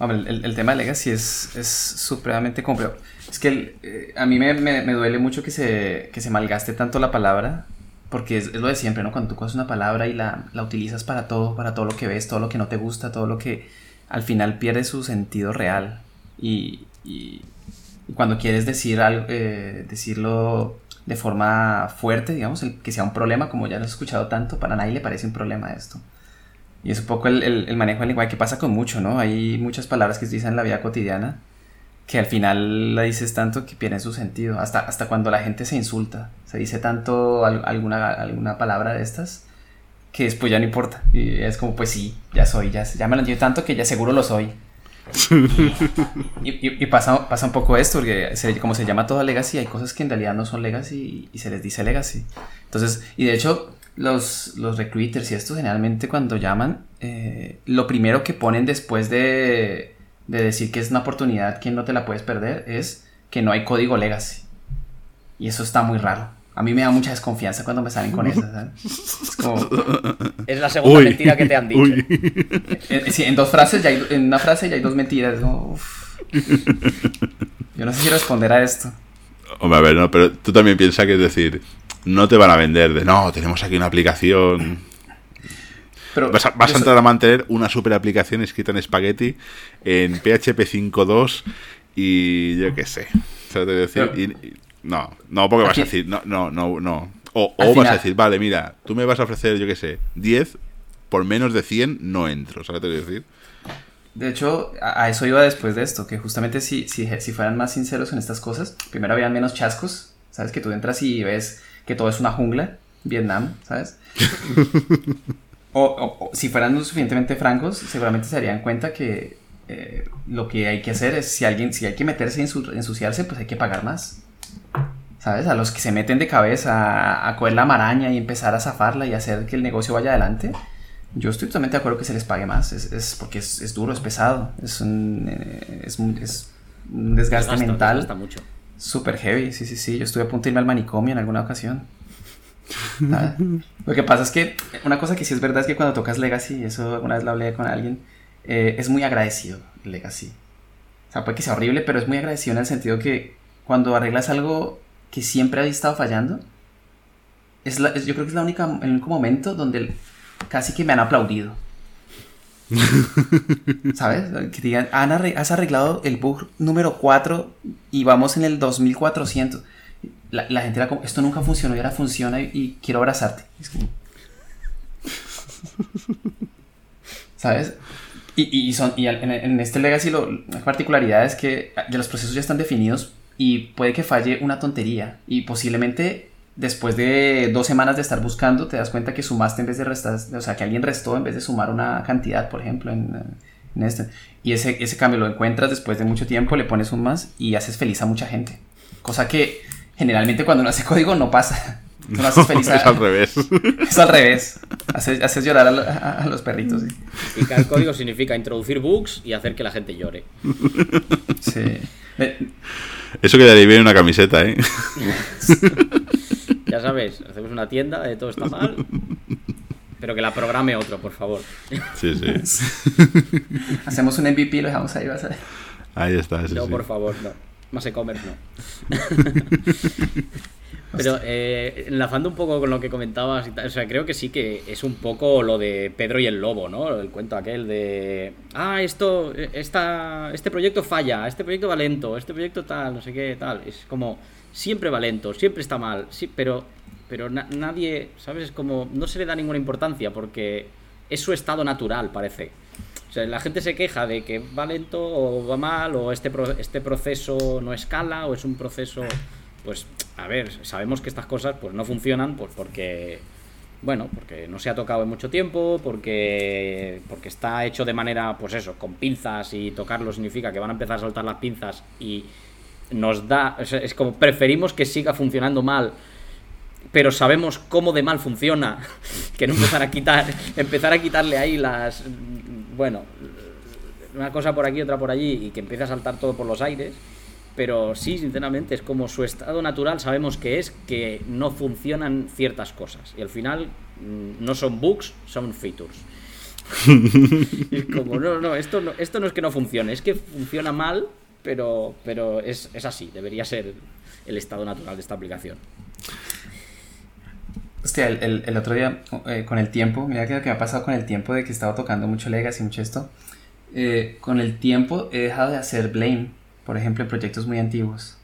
el, el, tema de legacy es, es supremamente complejo. Es que eh, a mí me, me, me, duele mucho que se, que se malgaste tanto la palabra porque es, lo de siempre, ¿no? Cuando tú coges una palabra y la, la, utilizas para todo, para todo lo que ves, todo lo que no te gusta, todo lo que al final pierde su sentido real. Y, y, cuando quieres decir algo, eh, decirlo de forma fuerte, digamos, el, que sea un problema, como ya lo he escuchado tanto, para nadie le parece un problema esto. Y es un poco el, el, manejo del lenguaje que pasa con mucho, ¿no? Hay muchas palabras que se dicen en la vida cotidiana que al final la dices tanto que pierde su sentido. Hasta, hasta cuando la gente se insulta, se dice tanto alguna, alguna palabra de estas que después ya no importa. Y es como, pues sí, ya soy, ya, ya me lo dio tanto que ya seguro lo soy. Y, pasa, pasa un poco esto, porque como se llama toda legacy, hay cosas que en realidad no son legacy y, se les dice legacy. Entonces, y de hecho, los, los recruiters y estos generalmente cuando llaman, eh, lo primero que ponen después de, de decir que es una oportunidad que no te la puedes perder es que no hay código legacy. Y eso está muy raro. A mí me da mucha desconfianza cuando me salen con eso. Es, la segunda mentira que te han dicho. En, eh, sí, en dos frases, ya hay, en una frase ya hay dos mentiras. Yo no sé si responder a esto. Hombre, a ver, no, pero tú también piensas que es decir, no te van a vender de no, tenemos aquí una aplicación. Pero, vas a, vas a entrar a mantener una super aplicación escrita en Spaghetti, en PHP 5.2 y yo qué sé. decir, no, no, porque vas a decir, no, no, no, no. O, vas a decir, vale, mira, tú me vas a ofrecer, yo qué sé, 10 por menos de 100 no entro, ¿sabes qué te decir? De hecho, a, eso iba después de esto, que justamente si, si, si fueran más sinceros en estas cosas, primero habían menos chascos, ¿sabes? Que tú entras y ves que todo es una jungla, Vietnam, ¿sabes? o, si fueran lo suficientemente francos, seguramente se darían cuenta que eh, lo que hay que hacer es, si alguien, si hay que meterse y ensuciarse, pues hay que pagar más. ¿Sabes? A los que se meten de cabeza a, coger la maraña y empezar a zafarla y hacer que el negocio vaya adelante, yo estoy totalmente de acuerdo que se les pague más. Es, porque es, duro, es pesado, es un, eh, es, un desgaste mental. mucho. Súper heavy, sí, sí, sí. Yo estuve a punto de irme al manicomio en alguna ocasión. Lo que pasa es que una cosa que sí es verdad es que cuando tocas Legacy, eso alguna vez lo hablé con alguien, eh, es muy agradecido Legacy. O sea, puede que sea horrible, pero es muy agradecido en el sentido que cuando arreglas algo que siempre había estado fallando, es, yo creo que es la única, el único momento donde casi que me han aplaudido. ¿Sabes? Que digan, has arreglado el bug número 4 y vamos en el 2400. La, la gente era como, esto nunca funcionó y ahora funciona y, quiero abrazarte. ¿Sabes? Y, son, y en, este legacy lo, la particularidad es que ya los procesos ya están definidos y puede que falle una tontería y posiblemente después de dos semanas de estar buscando te das cuenta que sumaste en vez de restar, o sea, que alguien restó en vez de sumar una cantidad, por ejemplo, en, en este. Y ese, ese cambio lo encuentras después de mucho tiempo, le pones un más y haces feliz a mucha gente. Cosa que generalmente cuando uno hace código no pasa. No, haces feliz a, es al revés. Es al revés. Haces, haces llorar a, los perritos. Y que el código significa introducir bugs y hacer que la gente llore. Sí. Eso quedaría bien en una camiseta, ¿eh? ya sabes, hacemos una tienda de todo está mal. Pero que la programe otro, por favor. Sí, sí. Hacemos un MVP y lo dejamos ahí, vas a ver. Ahí está. no, por favor, no. Más e-commerce no. Pero eh, enlazando un poco con lo que comentabas, o sea, creo que sí que es un poco lo de Pedro y el Lobo, ¿no? El cuento aquel de, ah, esto, esta, este proyecto falla, este proyecto va lento, este proyecto tal, no sé qué, tal. Es como, siempre va lento, siempre está mal, sí, pero, pero nadie, ¿sabes? Es como, no se le da ninguna importancia porque es su estado natural, parece. O sea, la gente se queja de que va lento o va mal o este, este proceso no escala o es un proceso pues a ver, sabemos que estas cosas pues no funcionan pues porque bueno, porque no se ha tocado en mucho tiempo, porque porque está hecho de manera pues eso, con pinzas y tocarlo significa que van a empezar a soltar las pinzas y nos da, es como preferimos que siga funcionando mal pero sabemos cómo de mal funciona, que no empezar a quitar, empezar a quitarle ahí las, bueno, una cosa por aquí, otra por allí, y que empiece a saltar todo por los aires pero sí, sinceramente, es como su estado natural, sabemos que es que no funcionan ciertas cosas. Y al final mm, no son bugs, son features. es como, no, no, esto no, esto no es que no funcione, es que funciona mal, pero, pero es, así, debería ser el estado natural de esta aplicación. Hostia, el, otro día, eh, con el tiempo, mira que lo que me ha pasado con el tiempo de que he estado tocando mucho Legacy mucho esto. Eh, con el tiempo he dejado de hacer Blame por ejemplo, en proyectos muy antiguos.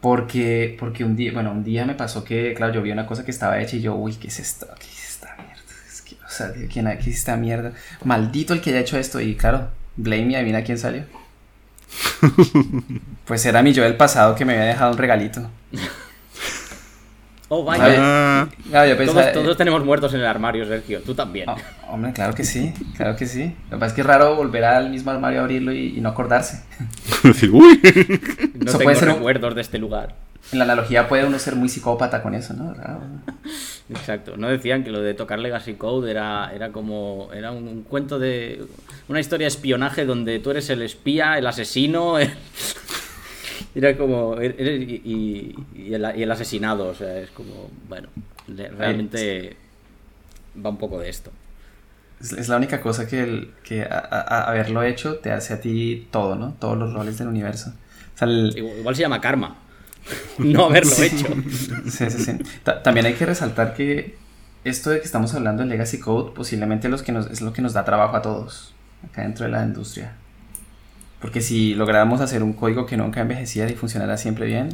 Porque, porque un día, bueno, un día me pasó que, claro, yo vi una cosa que estaba hecha y yo, uy, ¿qué es esto? ¿Qué es esta mierda? Es que, o sea, ¿quién, ¿qué es esta mierda? Maldito el que haya hecho esto. Y claro, blame y adivina quién salió. pues era mi yo del pasado que me había dejado un regalito. Oh, vaya. Ah, yo pensaba- todos, todos tenemos muertos en el armario, Sergio. Tú también. Oh, hombre, claro que sí, claro que sí. Lo que pasa es que es raro volver al mismo armario a abrirlo y, y no acordarse. Decir, uy. no eso tengo puede ser un- recuerdos de este lugar. En la analogía puede uno ser muy psicópata con eso, ¿no? Exacto. No decían que lo de tocar Legacy Code era, era como. Era un, un cuento de. Una historia de espionaje donde tú eres el espía, el asesino. el- Era como. y, el, y el asesinado. O sea, es como. Bueno, le- realmente. Va un poco de esto. Es, es la única cosa que, el- que a- a- haberlo hecho te hace a ti todo, ¿no? Todos los roles del universo. O sea, el- Igual, igual se llama karma. No haberlo hecho. Sí, sí, sí. Ta- también hay que resaltar que esto de que estamos hablando de Legacy Code posiblemente los que nos, es lo que nos da trabajo a todos acá dentro de la industria. Porque si lográramos hacer un código que nunca envejeciera y funcionara siempre bien,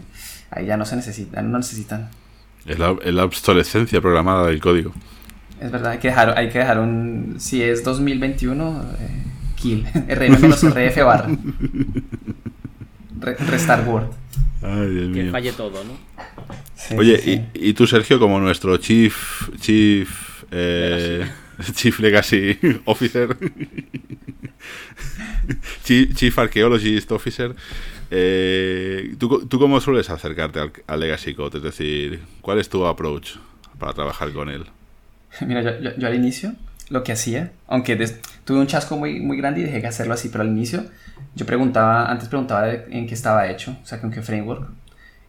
ahí ya no se necesita, no necesitan. Es la, es la obsolescencia programada del código. Es verdad, hay que dejar, hay que dejar un... Si es 2021, eh, kill. RM-RF barra. Re- Restart Word. Ay, Dios Que mío. falle todo, ¿no? Sí, Oye, sí. Y, y tú, Sergio, como nuestro Chief. Chief. eh, Chief Legacy Officer. Chief, Archaeologist Officer. eh, ¿tú, ¿Tú cómo sueles acercarte al, al Legacy Code? Es decir, ¿cuál es tu approach para trabajar con él? Mira, yo, yo- yo al inicio lo que hacía, aunque des- tuve un chasco muy, muy grande y dejé de hacerlo así, pero al inicio yo preguntaba, antes preguntaba de- en qué estaba hecho, o sea, con qué framework.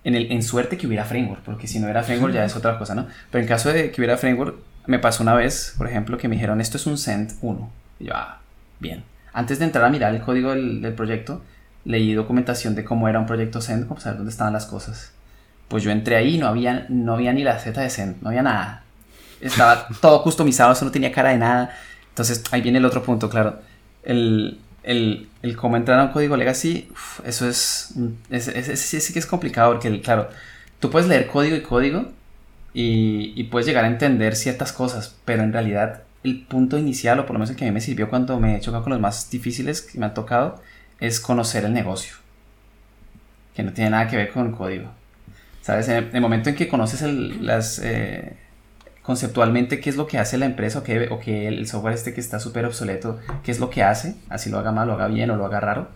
En, el, en suerte que hubiera framework, porque si no era framework ya es otra cosa, ¿no? Pero en caso de que hubiera framework, me pasó una vez, por ejemplo, que me dijeron, esto es un Send 1. Y yo, ah, bien. Antes de entrar a mirar el código del, del proyecto, leí documentación de cómo era un proyecto Send, como saber dónde estaban las cosas. Pues yo entré ahí y no había, no había ni la Z de Send, no había nada. Estaba todo customizado, eso no tenía cara de nada. Entonces ahí viene el otro punto, claro. El, el, el cómo entrar a un código legacy, uf, eso es, es, es- es- sí, que es complicado porque, claro, tú puedes leer código y código y, y puedes llegar a entender ciertas cosas, pero en realidad el punto inicial, o por lo menos el que a mí me sirvió cuando me he chocado con los más difíciles que me han tocado, es conocer el negocio, que no tiene nada que ver con el código. ¿Sabes? En el, momento en que conoces las, eh, conceptualmente qué es lo que hace la empresa o que, o que el software este que está súper obsoleto, qué es lo que hace, así lo haga mal, lo haga bien o lo haga raro,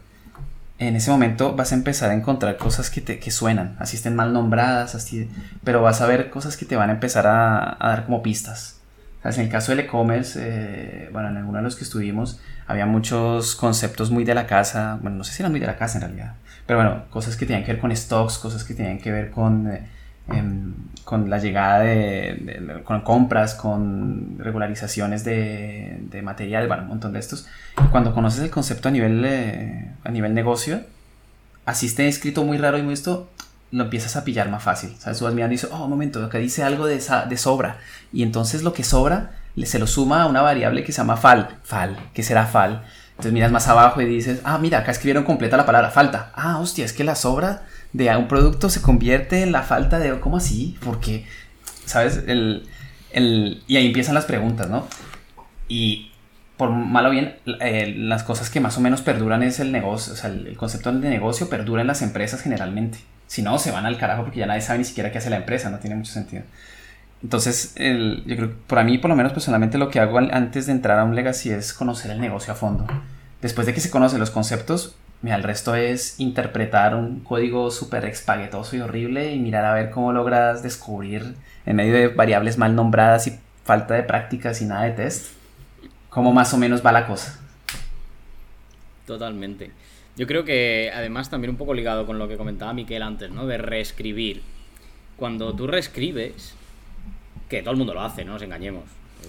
en ese momento vas a empezar a encontrar cosas que, te, que suenan, así estén mal nombradas, así, pero vas a ver cosas que te van a empezar a, a dar como pistas. En el caso del e-commerce, eh, bueno, en alguno de los que estuvimos, había muchos conceptos muy de la casa, bueno, no sé si eran muy de la casa en realidad, pero bueno, cosas que tenían que ver con stocks, cosas que tenían que ver con, eh, em, con la llegada de, con compras, con regularizaciones de, de material, bueno, un montón de estos. Cuando conoces el concepto a nivel, eh, a nivel negocio, así esté escrito muy raro y muy esto, lo empiezas a pillar más fácil. ¿Sabes? Tú vas mirando y dices, oh, un momento, acá dice algo de, de sobra. Y entonces lo que sobra se lo suma a una variable que se llama fal. Fal, ¿qué será fal? Entonces miras más abajo y dices, ah, mira, acá escribieron completa la palabra falta. Ah, hostia, es que la sobra de un producto se convierte en la falta de... ¿Cómo así? Porque, ¿sabes? El, el- y ahí empiezan las preguntas, ¿no? Y por mal o bien, eh, las cosas que más o menos perduran es el negocio, o sea, el concepto de negocio perdura en las empresas generalmente. Si no, se van al carajo porque ya nadie sabe ni siquiera qué hace la empresa, no tiene mucho sentido. Entonces, el- yo creo que para mí, por lo menos personalmente, lo que hago antes de entrar a un legacy es conocer el negocio a fondo. Después de que se conocen los conceptos, mira, el resto es interpretar un código súper espaguetoso y horrible y mirar a ver cómo logras descubrir, en medio de variables mal nombradas y falta de prácticas y nada de test, cómo más o menos va la cosa. Totalmente. Yo creo que además también un poco ligado con lo que comentaba Miquel antes, ¿no? De reescribir. Cuando tú reescribes, que todo el mundo lo hace, no nos engañemos.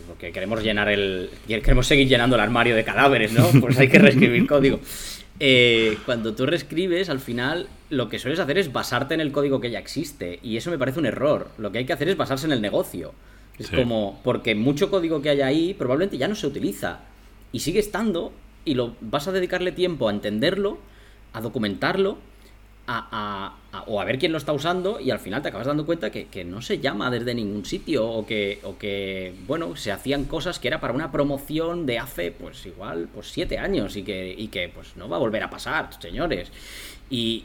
Porque queremos llenar el. queremos seguir llenando el armario de cadáveres, ¿no? Pues hay que reescribir código. Eh, cuando tú reescribes, al final lo que sueles hacer es basarte en el código que ya existe. Y eso me parece un error. Lo que hay que hacer es basarse en el negocio. Es Sí. como. Porque mucho código que hay ahí probablemente ya no se utiliza. Y sigue estando. Y lo vas a dedicarle tiempo a entenderlo, a documentarlo, a, a- a- o a ver quién lo está usando. Y al final te acabas dando cuenta que, que no se llama desde ningún sitio. O que, o que, bueno, se hacían cosas que era para una promoción de hace, pues igual, pues siete años. Y que, y que pues no va a volver a pasar, señores. Y,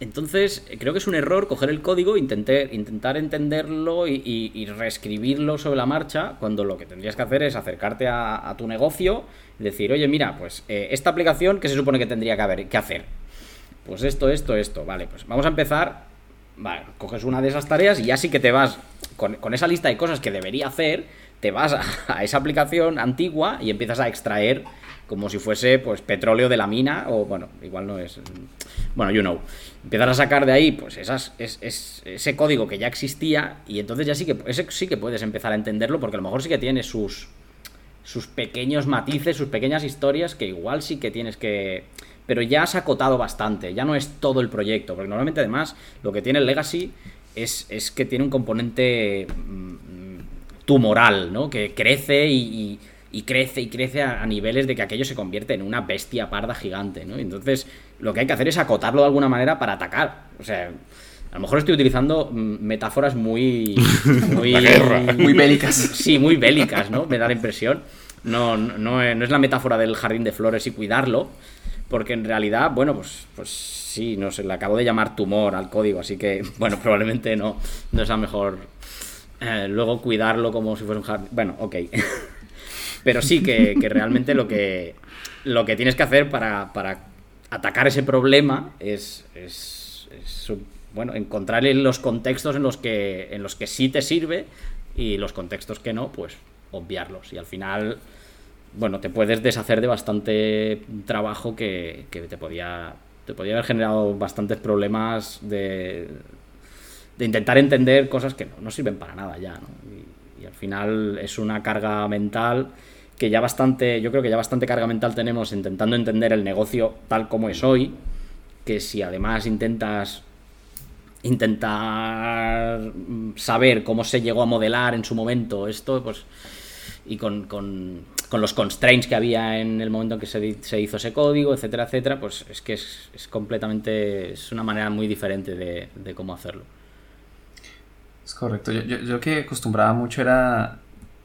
entonces, creo que es un error coger el código, intentar, intentar entenderlo y, reescribirlo sobre la marcha, cuando lo que tendrías que hacer es acercarte a, tu negocio y decir, oye, mira, pues eh, esta aplicación, ¿qué se supone que tendría que, haber, que hacer? Pues esto, esto, esto. Vale, pues vamos a empezar. Vale, coges una de esas tareas y ya sí que te vas con, esa lista de cosas que debería hacer, te vas a esa aplicación antigua y empiezas a extraer como si fuese pues petróleo de la mina o bueno, igual no es bueno, you know. Empiezas a sacar de ahí pues esas es, ese código que ya existía y entonces ya sí que ese sí que puedes empezar a entenderlo porque a lo mejor sí que tiene sus sus pequeños matices, sus pequeñas historias que igual sí que tienes que pero ya has acotado bastante, ya no es todo el proyecto, porque normalmente además lo que tiene el Legacy es, es que tiene un componente mm, tumoral, ¿no? Que crece y crece y crece a, niveles de que aquello se convierte en una bestia parda gigante, ¿no? Entonces, lo que hay que hacer es acotarlo de alguna manera para atacar. O sea, a lo mejor estoy utilizando mm, metáforas muy. Muy, muy bélicas. Sí, muy bélicas, ¿no? Me da la impresión. No, no, es la metáfora del jardín de flores y cuidarlo, porque en realidad, bueno, pues, pues sí, no sé, le acabo de llamar tumor al código, así que, bueno, probablemente no, no es la mejor. Eh, luego cuidarlo como si fuera un jardín. Bueno, ok. Pero sí que, realmente lo que, lo que tienes que hacer para, atacar ese problema es, bueno, encontrar los contextos en los, que, en los que sí te sirve y los contextos que no, pues obviarlos. Y al final, bueno, te puedes deshacer de bastante trabajo que, te podía te podía haber generado bastantes problemas de, de intentar entender cosas que no, sirven para nada ya, ¿no? y, al final es una carga mental que ya bastante, yo creo que ya bastante carga mental tenemos intentando entender el negocio tal como es hoy, que si además intentas intentar saber cómo se llegó a modelar en su momento esto, pues y con, con, con los constraints que había en el momento en que se, se hizo ese código, etcétera, etcétera, pues es que es, es completamente, es una manera muy diferente de, de, cómo hacerlo. Correcto, yo, yo, yo que acostumbraba mucho era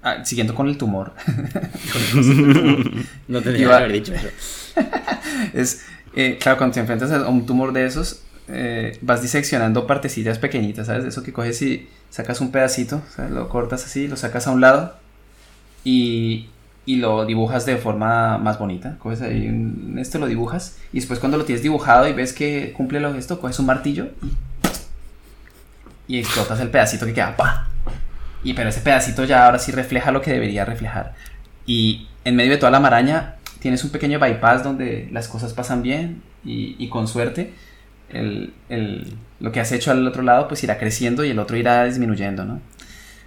Ah, siguiendo con el tumor. no tendría que haber dicho eso. es, eh, claro, cuando te enfrentas a un tumor de esos, eh, vas diseccionando partecillas pequeñitas, ¿sabes? Eso que coges y sacas un pedacito, lo cortas así, lo sacas a un lado y, y lo dibujas de forma más bonita. Coges ahí, esto lo dibujas y después cuando lo tienes dibujado y ves que cumple lo gesto, coges un martillo y, y explotas el pedacito que queda. ¡Pah! Y pero ese pedacito ya ahora sí refleja lo que debería reflejar. Y en medio de toda la maraña tienes un pequeño bypass donde las cosas pasan bien y, con suerte el, el, lo que has hecho al otro lado pues irá creciendo y el otro irá disminuyendo, ¿no?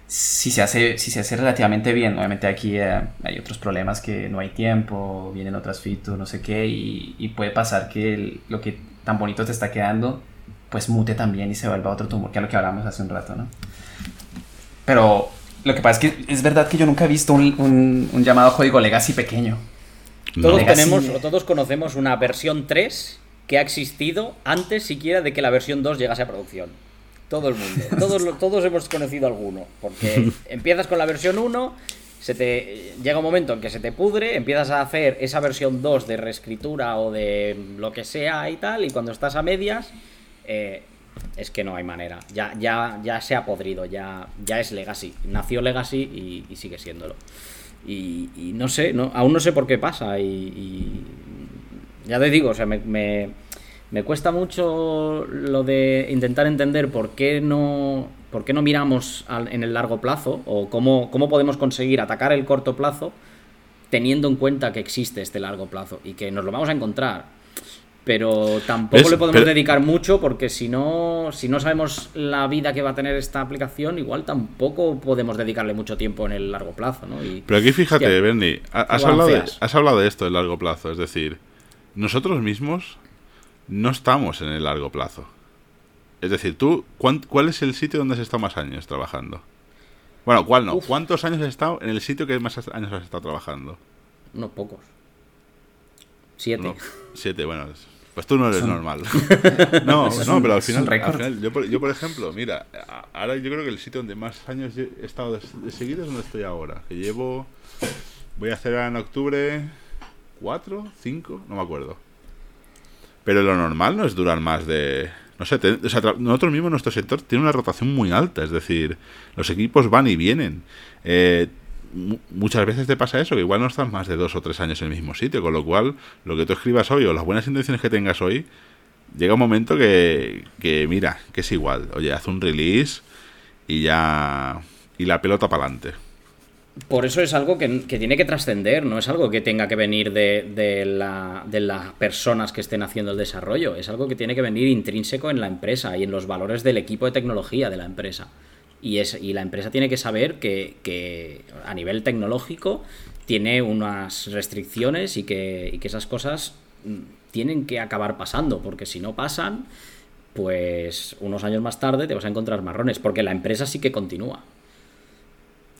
Si se hace, si se hace relativamente bien, obviamente aquí eh, hay otros problemas que no hay tiempo, vienen otras features, no sé qué, y puede pasar que lo que tan bonito te está quedando pues mute también y se vuelva otro tumor, que es lo que hablamos hace un rato, ¿no? Pero lo que pasa es que es verdad que yo nunca he visto un, llamado código legacy pequeño. Todos tenemos o todos conocemos una versión 3 que ha existido antes siquiera de que la versión 2 llegase a producción. Todo el mundo. Todos, todos hemos conocido alguno. Porque empiezas con la versión 1, se te llega un momento en que se te pudre, empiezas a hacer esa versión 2 de reescritura o de lo que sea y tal, y cuando estás a medias, eh, es que no hay manera. Ya, ya, ya se ha podrido, ya, ya es Legacy. Nació Legacy y, sigue siéndolo. Y, no sé, no, aún no sé por qué pasa. Y, ya te digo, o sea, me, me, cuesta mucho lo de intentar entender por qué no, por qué no miramos en el largo plazo o cómo, cómo podemos conseguir atacar el corto plazo teniendo en cuenta que existe este largo plazo y que nos lo vamos a encontrar pero tampoco le podemos dedicar mucho porque si no, si no sabemos la vida que va a tener esta aplicación, igual tampoco podemos dedicarle mucho tiempo en el largo plazo. ¿no? pero aquí fíjate, Bernie, has hablado, de, has hablado de esto del largo plazo, es decir, nosotros mismos no estamos en el largo plazo. Es decir, tú, ¿cuál es el sitio donde has estado más años trabajando? Bueno, ¿cuál no? ¿Cuántos años has estado en el sitio que más años has estado trabajando? Unos pocos. Siete. siete, bueno, pues tú no eres normal. no, no, pero al final, yo, por, ejemplo, mira, ahora yo creo que el sitio donde más años he estado de, seguido es donde estoy ahora. Que llevo, voy a hacer en octubre cuatro, cinco, no me acuerdo. Pero lo normal no es durar más de no sé, nosotros mismos, nuestro sector tiene una rotación muy alta, es decir, los equipos van y vienen. Eh, muchas veces te pasa eso, que igual no estás más de dos o tres años en el mismo sitio, con lo cual lo que tú escribas hoy o las buenas intenciones que tengas hoy, llega un momento que, que mira, que es igual, oye, haz un release y ya... y la pelota para adelante por eso es algo que, tiene que trascender, no es algo que tenga que venir de, las personas que estén haciendo el desarrollo, es algo que tiene que venir intrínseco en la empresa y en los valores del equipo de tecnología de la empresa. Y, es, y la empresa tiene que saber que, a nivel tecnológico tiene unas restricciones y que, y que esas cosas mm, tienen que acabar pasando, porque si no pasan, pues unos años más tarde te vas a encontrar marrones, porque la empresa sí que continúa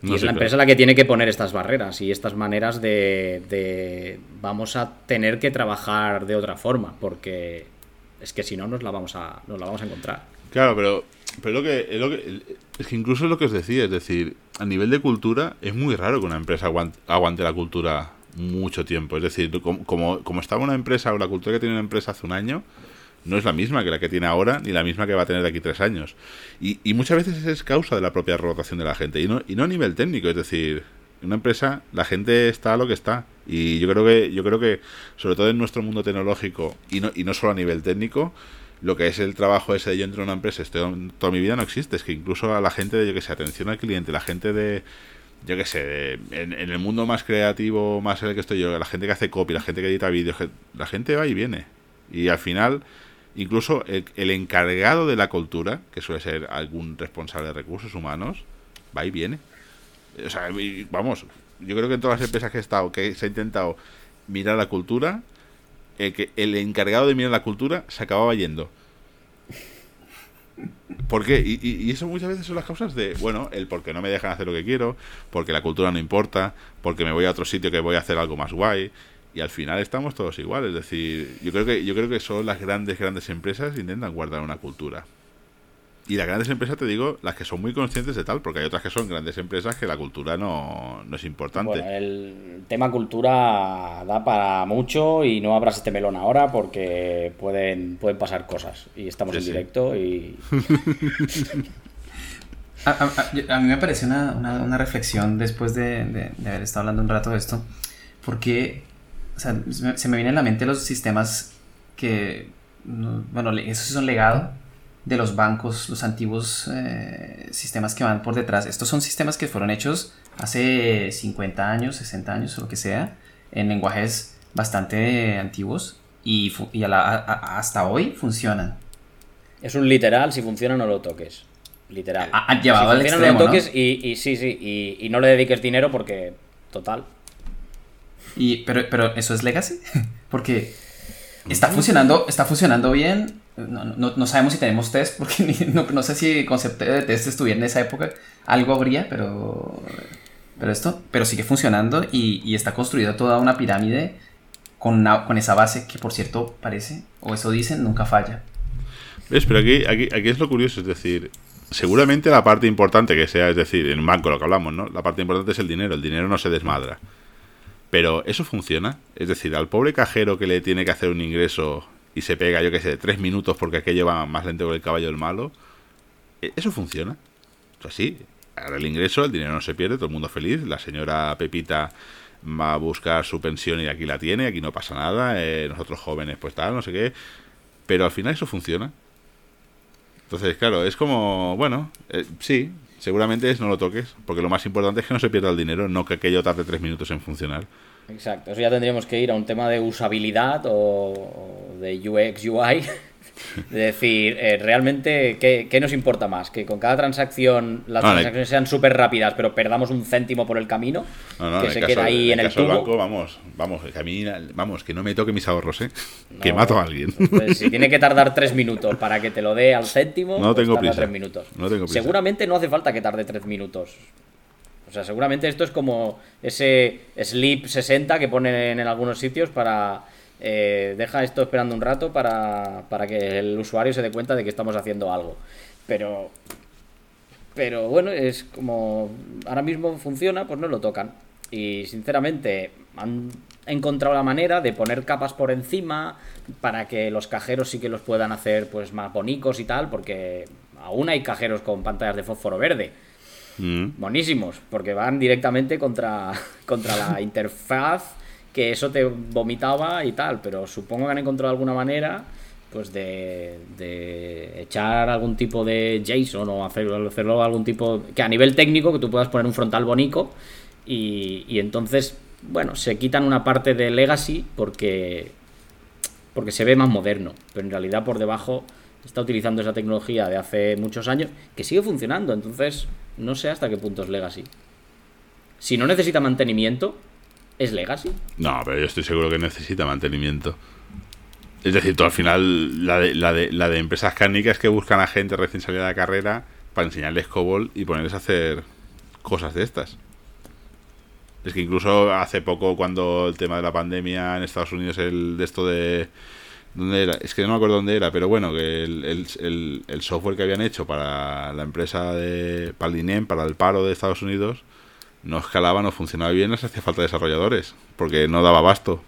y es la empresa la que tiene que poner estas barreras y estas maneras de, vamos a tener que trabajar de otra forma, porque es que si no nos la vamos a, nos la vamos a encontrar. Claro, pero, pero lo que, es, lo que, es que incluso es lo que os decía, es decir, a nivel de cultura es muy raro que una empresa aguante, la cultura mucho tiempo. Es decir, como, como, como estaba una empresa o la cultura que tiene una empresa hace un año, no es la misma que la que tiene ahora ni la misma que va a tener de aquí tres años. Y, y muchas veces es causa de la propia rotación de la gente y no, y no a nivel técnico, es decir, una empresa la gente está a lo que está y yo creo que yo creo que sobre todo en nuestro mundo tecnológico y no y no solo a nivel técnico lo que es el trabajo ese de yo entro en una empresa estoy toda mi vida no existe es que incluso a la gente de yo que sé atención al cliente la gente de yo que sé en, en, el mundo más creativo más en el que estoy yo la gente que hace copy la gente que edita vídeos la gente va y viene y al final Incluso el, encargado de la cultura, que suele ser algún responsable de recursos humanos, va y viene. O sea, vamos, yo creo que en todas las empresas que he estado, que se ha intentado mirar la cultura, el, que el encargado de mirar la cultura se acababa yendo. ¿Por qué? Y, eso muchas veces son las causas de, bueno, el porque no me dejan hacer lo que quiero, porque la cultura no importa, porque me voy a otro sitio que voy a hacer algo más guay, y al final estamos todos iguales. Es decir, yo creo que yo creo que son las grandes grandes empresas intentan guardar una cultura. Y las grandes empresas, te digo, las que son muy conscientes de tal, porque hay otras que son grandes empresas que la cultura no, no es importante. Bueno, el tema cultura da para mucho y no abras este melón ahora porque pueden, pueden pasar cosas. Y estamos en directo y... a, mí me parece una, una, reflexión después de, de, de, haber estado hablando un rato de esto, porque o sea, se me vienen a la mente los sistemas que, bueno, esos son legado de los bancos, los antiguos eh, sistemas que van por detrás. Estos son sistemas que fueron hechos hace 50 años, 60 años o lo que sea, en lenguajes bastante antiguos y, hasta hoy funcionan. Es un literal, si funciona no lo toques. Literal. Ha, llevado al extremo, no lo toques y, sí, sí, y, y no le dediques dinero porque, total, y, pero, pero eso es legacy, porque está funcionando, está funcionando bien. No, no, no sabemos si tenemos test, porque no, no, sé si el concepto de test estuviera en esa época. Algo habría, pero, pero esto, pero sigue funcionando y, y está construida toda una pirámide con, con esa base que, por cierto, parece, o eso dicen, nunca falla. ¿Ves? Pero aquí, aquí, aquí es lo curioso, es decir, seguramente la parte importante que sea, es decir, en un banco lo que hablamos, ¿no? La parte importante es el dinero, el dinero no se desmadra. Pero eso funciona. Es decir, al pobre cajero que le tiene que hacer un ingreso y se pega, yo qué sé, tres minutos porque aquello va más lento que el caballo del malo, e, eso funciona. O sea, sí, ahora el ingreso, el dinero no se pierde, todo el mundo feliz. La señora Pepita va a buscar su pensión y aquí la tiene, aquí no pasa nada. Eh, nosotros jóvenes, pues tal, no sé qué. Pero al final eso funciona. Entonces, claro, es como, bueno, eh, sí, seguramente es no lo toques, porque lo más importante es que no se pierda el dinero, no que aquello tarde tres minutos en funcionar. Exacto, eso ya tendríamos que ir a un tema de usabilidad o de UX, UI de decir, eh, realmente, ¿qué, nos importa más? ¿Que con cada transacción las transacciones sean súper rápidas, pero perdamos un céntimo por el camino? que se queda ahí en, el, tubo. banco, vamos, vamos, que vamos, que no me toque mis ahorros, ¿eh? que mato a alguien. si tiene que tardar tres minutos para que te lo dé al céntimo, no pues tengo tres minutos. Seguramente no hace falta que tarde tres minutos. O sea, seguramente esto es como ese Sleep 60 que ponen en algunos sitios para eh, deja esto esperando un rato para, para, que el usuario se dé cuenta de que estamos haciendo algo. Pero, pero bueno, es como ahora mismo funciona, pues no lo tocan. Y sinceramente han encontrado la manera de poner capas por encima para que los cajeros sí que los puedan hacer pues más bonicos y tal, porque aún hay cajeros con pantallas de fósforo verde. Mm. Buenísimos, porque van directamente contra, contra la interfaz que eso te vomitaba y tal, pero supongo que han encontrado alguna manera pues de, de echar algún tipo de JSON o hacerlo, algún tipo que a nivel técnico que tú puedas poner un frontal bonico y, y entonces bueno se quitan una parte de legacy porque porque se ve más moderno pero en realidad por debajo está utilizando esa tecnología de hace muchos años que sigue funcionando entonces no sé hasta qué punto es legacy. Si no necesita mantenimiento es legacy No, pero yo estoy seguro que necesita mantenimiento. Es decir, al final, la de, la de, la de empresas cárnicas que buscan a gente recién salida de carrera para enseñarles COBOL y ponerles a hacer cosas de estas. Es que incluso hace poco, cuando el tema de la pandemia en Estados Unidos, el de esto de. ¿Dónde era? Es que no me acuerdo dónde era, pero bueno, que el, el, el- software que habían hecho para la empresa de. para para el paro de Estados Unidos, no escalaba, no funcionaba bien, les hacía falta desarrolladores, porque no daba abasto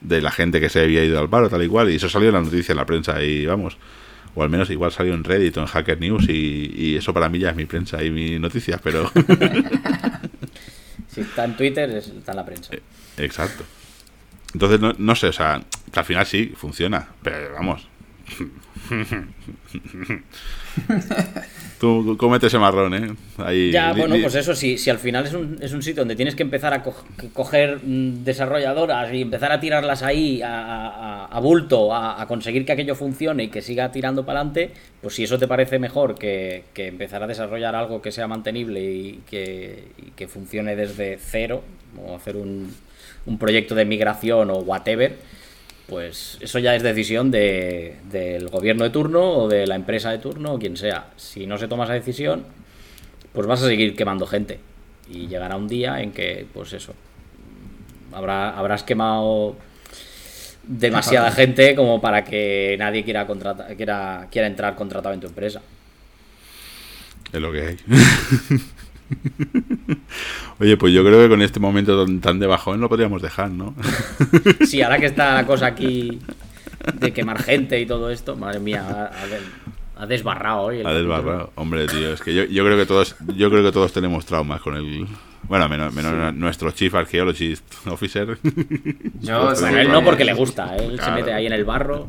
de la gente que se había ido al paro, tal y cual, y eso salió en la noticia en la prensa, y vamos, o al menos igual salió en Reddit o en Hacker News, y, y eso para mí ya es mi prensa y mi noticia, pero si está en Twitter es- está en la prensa exacto. Entonces, no, no sé, o sea, al final sí, funciona, pero vamos. Tú cómete ese marrón, ¿eh? Ahí, Ya, bueno, pues eso, si, si al final es un, es un sitio donde tienes que empezar a co- coger mm, desarrolladoras y empezar a tirarlas ahí a, a- a bulto, a, a conseguir que aquello funcione y que siga tirando para adelante, pues si eso te parece mejor que, que empezar a desarrollar algo que sea mantenible y que, y que funcione desde cero, o hacer un, un proyecto de migración o whatever, pues eso ya es decisión de- del gobierno de turno o de la empresa de turno o quien sea. Si no se toma esa decisión, pues vas a seguir quemando gente. Y llegará un día en que, pues eso, habrá, habrás quemado demasiada gente como para que nadie quiera, contratar, quiera, quiera entrar contratado en tu empresa. Es lo que hay. Oye, pues yo creo que con este momento tan- tan de bajón lo podríamos dejar, ¿no? Sí, ahora que está la cosa aquí de quemar gente y todo esto, madre mía, ha, ha de- ha desbarrado hoy. el Ha desbarrado. Hombre, tío, es que yo, yo creo que todos yo creo que todos tenemos traumas con el bueno, menos, menos nuestro Chief Archaeologist Officer. Sí, Bueno, tenemos él no porque le gusta, él se mete ahí en el barro.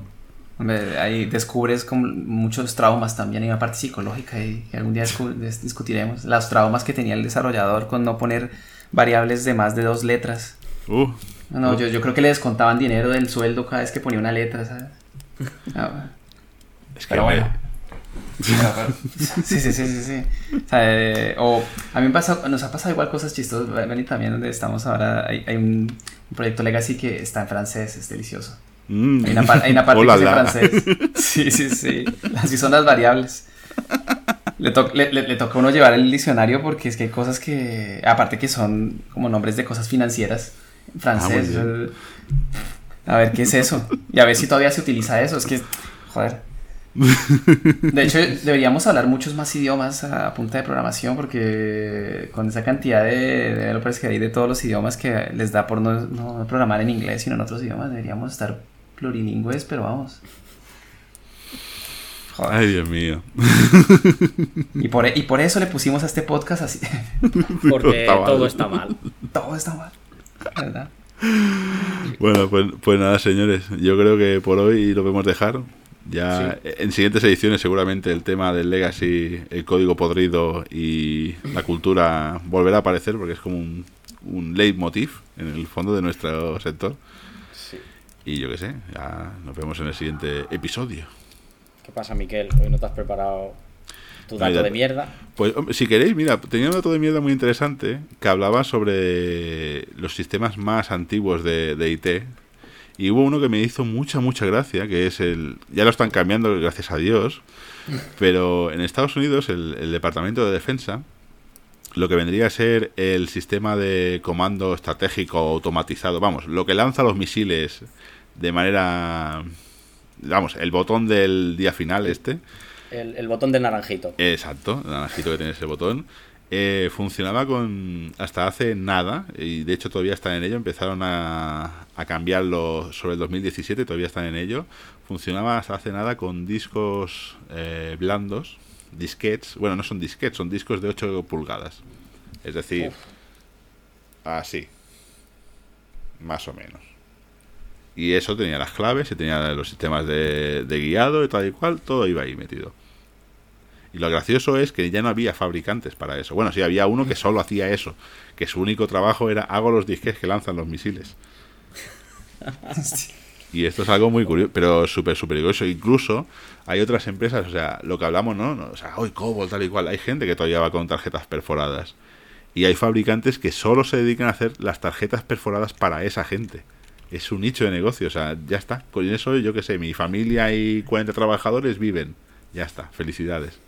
Ahí descubres como muchos traumas también, hay una parte psicológica y algún día discu- dis- discutiremos. Los traumas que tenía el desarrollador con no poner variables de más de dos letras. Uh, No, no, yo, yo creo que le descontaban dinero del sueldo cada vez que ponía una letra, ¿sabes? Ah, es que Pero bueno. Sí, sí, sí, sí, sí. O, sea, eh, o a mí me pasa, nos ha pasado igual cosas chistosas, Benny, también donde estamos ahora, hay, hay un, un proyecto Legacy que está en francés, es delicioso. Mm. Hay una, hay una parte Hola, que la. francés. Sí, sí, sí. Así son las variables. Le, to- le, le- le toca a uno llevar el diccionario porque es que hay cosas que, aparte que son como nombres de cosas financieras en francés. Ah, muy eh, a ver, ¿qué es eso? Y a ver si todavía se utiliza eso. Es que, joder. De hecho, deberíamos hablar muchos más idiomas a, a punta de programación porque con esa cantidad de developers que hay de todos los idiomas que les da por no, no programar en inglés sino en otros idiomas, deberíamos estar plurilingües, pero vamos. Joder. Ay, Dios mío. Y por, y por eso le pusimos a este podcast así. Porque Está todo está mal. Todo está mal. ¿Verdad? Bueno, pues, pues nada, señores. Yo creo que por hoy lo podemos dejar. Ya en siguientes ediciones seguramente el tema del legacy, el código podrido y la cultura volverá a aparecer porque es como un, un leitmotiv en el fondo de nuestro sector. Y yo qué sé, ya nos vemos en el siguiente episodio. ¿Qué pasa, Miquel? Hoy no te has preparado tu dato de mierda. Pues si queréis, mira, tenía un dato de mierda muy interesante que hablaba sobre los sistemas más antiguos de, de IT. Y hubo uno que me hizo mucha, mucha gracia, que es el... Ya lo están cambiando, gracias a Dios. Pero en Estados Unidos, el, el Departamento de Defensa, lo que vendría a ser el sistema de comando estratégico automatizado, vamos, lo que lanza los misiles de manera... Vamos, el botón del día final este. El, el botón de naranjito. Exacto, el naranjito que tiene ese botón. Eh, funcionaba con hasta hace nada y de hecho todavía están en ello. Empezaron a, a cambiarlo sobre el 2017 todavía están en ello. Funcionaba hasta hace nada con discos eh, blandos disquets bueno no son disquets son discos de 8 pulgadas. Es decir así más o menos y eso tenía las claves y tenía los sistemas de, de guiado y tal y cual todo iba ahí metido y lo gracioso es que ya no había fabricantes para eso. Bueno, sí, había uno que solo hacía eso, que su único trabajo era hago los disques que lanzan los misiles. Y esto es algo muy curioso, pero súper, súper curioso. Incluso hay otras empresas, o sea, lo que hablamos, ¿no? O sea, hoy Cobol, tal y cual. Hay gente que todavía va con tarjetas perforadas. Y hay fabricantes que solo se dedican a hacer las tarjetas perforadas para esa gente. Es un nicho de negocio, o sea, ya está. Con eso, yo qué sé, mi familia y 40 trabajadores viven. Ya está, felicidades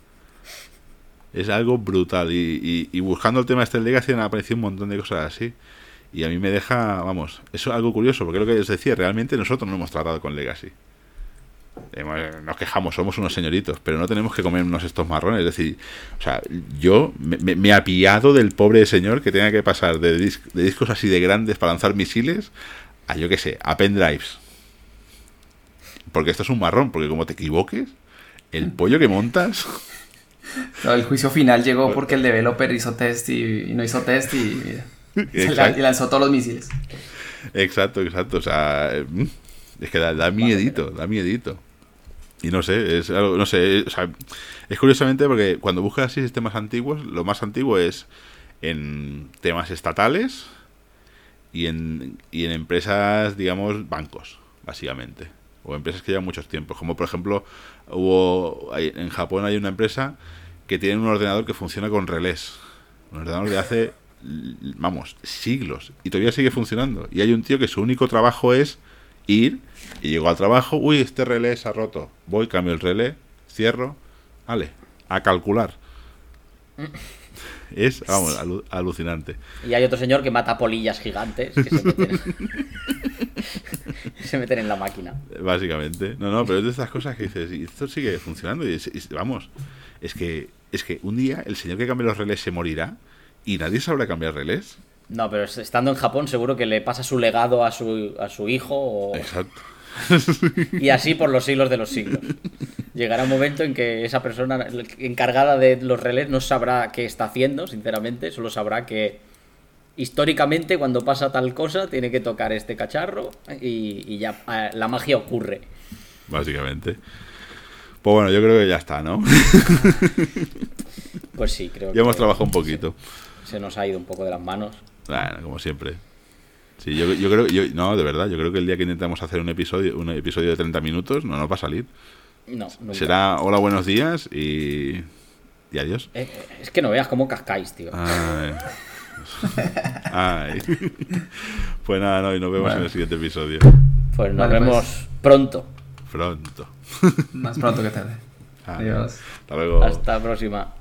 es algo brutal. Y, y, buscando el tema este del Legacy han aparecido un montón de cosas así. Y a mí me deja, vamos, eso es algo curioso, porque es lo que os decía, realmente nosotros no hemos tratado con Legacy. Nos quejamos, somos unos señoritos, pero no tenemos que comernos estos marrones. Es decir, o sea, yo me, me he apiado del pobre señor que tenga que pasar de, de discos así de grandes para lanzar misiles a, yo qué sé, a pendrives. Porque esto es un marrón, porque como te equivoques, el pollo que montas el juicio final llegó porque el developer hizo test y, no hizo test y, lanzó todos los misiles. Exacto, exacto. O sea, es que da, miedito, da miedito. Y no sé, es algo, no sé, o sea, es curiosamente porque cuando buscas así sistemas antiguos, lo más antiguo es en temas estatales y en, y en empresas, digamos, bancos, básicamente. O empresas que llevan muchos tiempos. Como por ejemplo, hubo en Japón hay una empresa que tiene un ordenador que funciona con relés. Un ordenador de hace, vamos, siglos. Y todavía sigue funcionando. Y hay un tío que su único trabajo es ir y llegó al trabajo, uy, este relé se ha roto. Voy, cambio el relé, cierro, vale, a calcular. Es, vamos, alucinante. Y hay otro señor que mata polillas gigantes que se meten, se meten en la máquina. Básicamente. No, no, pero es de estas cosas que dices, y esto sigue funcionando. Y, vamos, es que, es que un día el señor que cambie los relés se morirá y nadie sabrá cambiar relés. No, pero estando en Japón seguro que le pasa su legado a su, a su hijo. O... Exacto. Y así por los siglos de los siglos. Llegará un momento en que esa persona encargada de los relés no sabrá qué está haciendo, sinceramente, solo sabrá que históricamente cuando pasa tal cosa tiene que tocar este cacharro y, ya la magia ocurre. Básicamente. Pues bueno, yo creo que ya está, ¿no? Pues sí, creo ya hemos trabajado un poquito. Se, nos ha ido un poco de las manos. Bueno, como siempre. Sí, yo, yo creo, yo, no, de verdad, yo creo que el día que intentamos hacer un episodio, un episodio de 30 minutos, no nos va a salir. No, Será hola, buenos días y, y adiós. Eh, es que no veas cómo cascáis, tío. Ay. Ay. Pues nada, no, y nos vemos en el siguiente episodio. Pues nos vemos pues. pronto. Pronto. Más pronto que tarde. Adiós. Hasta luego. Hasta la próxima.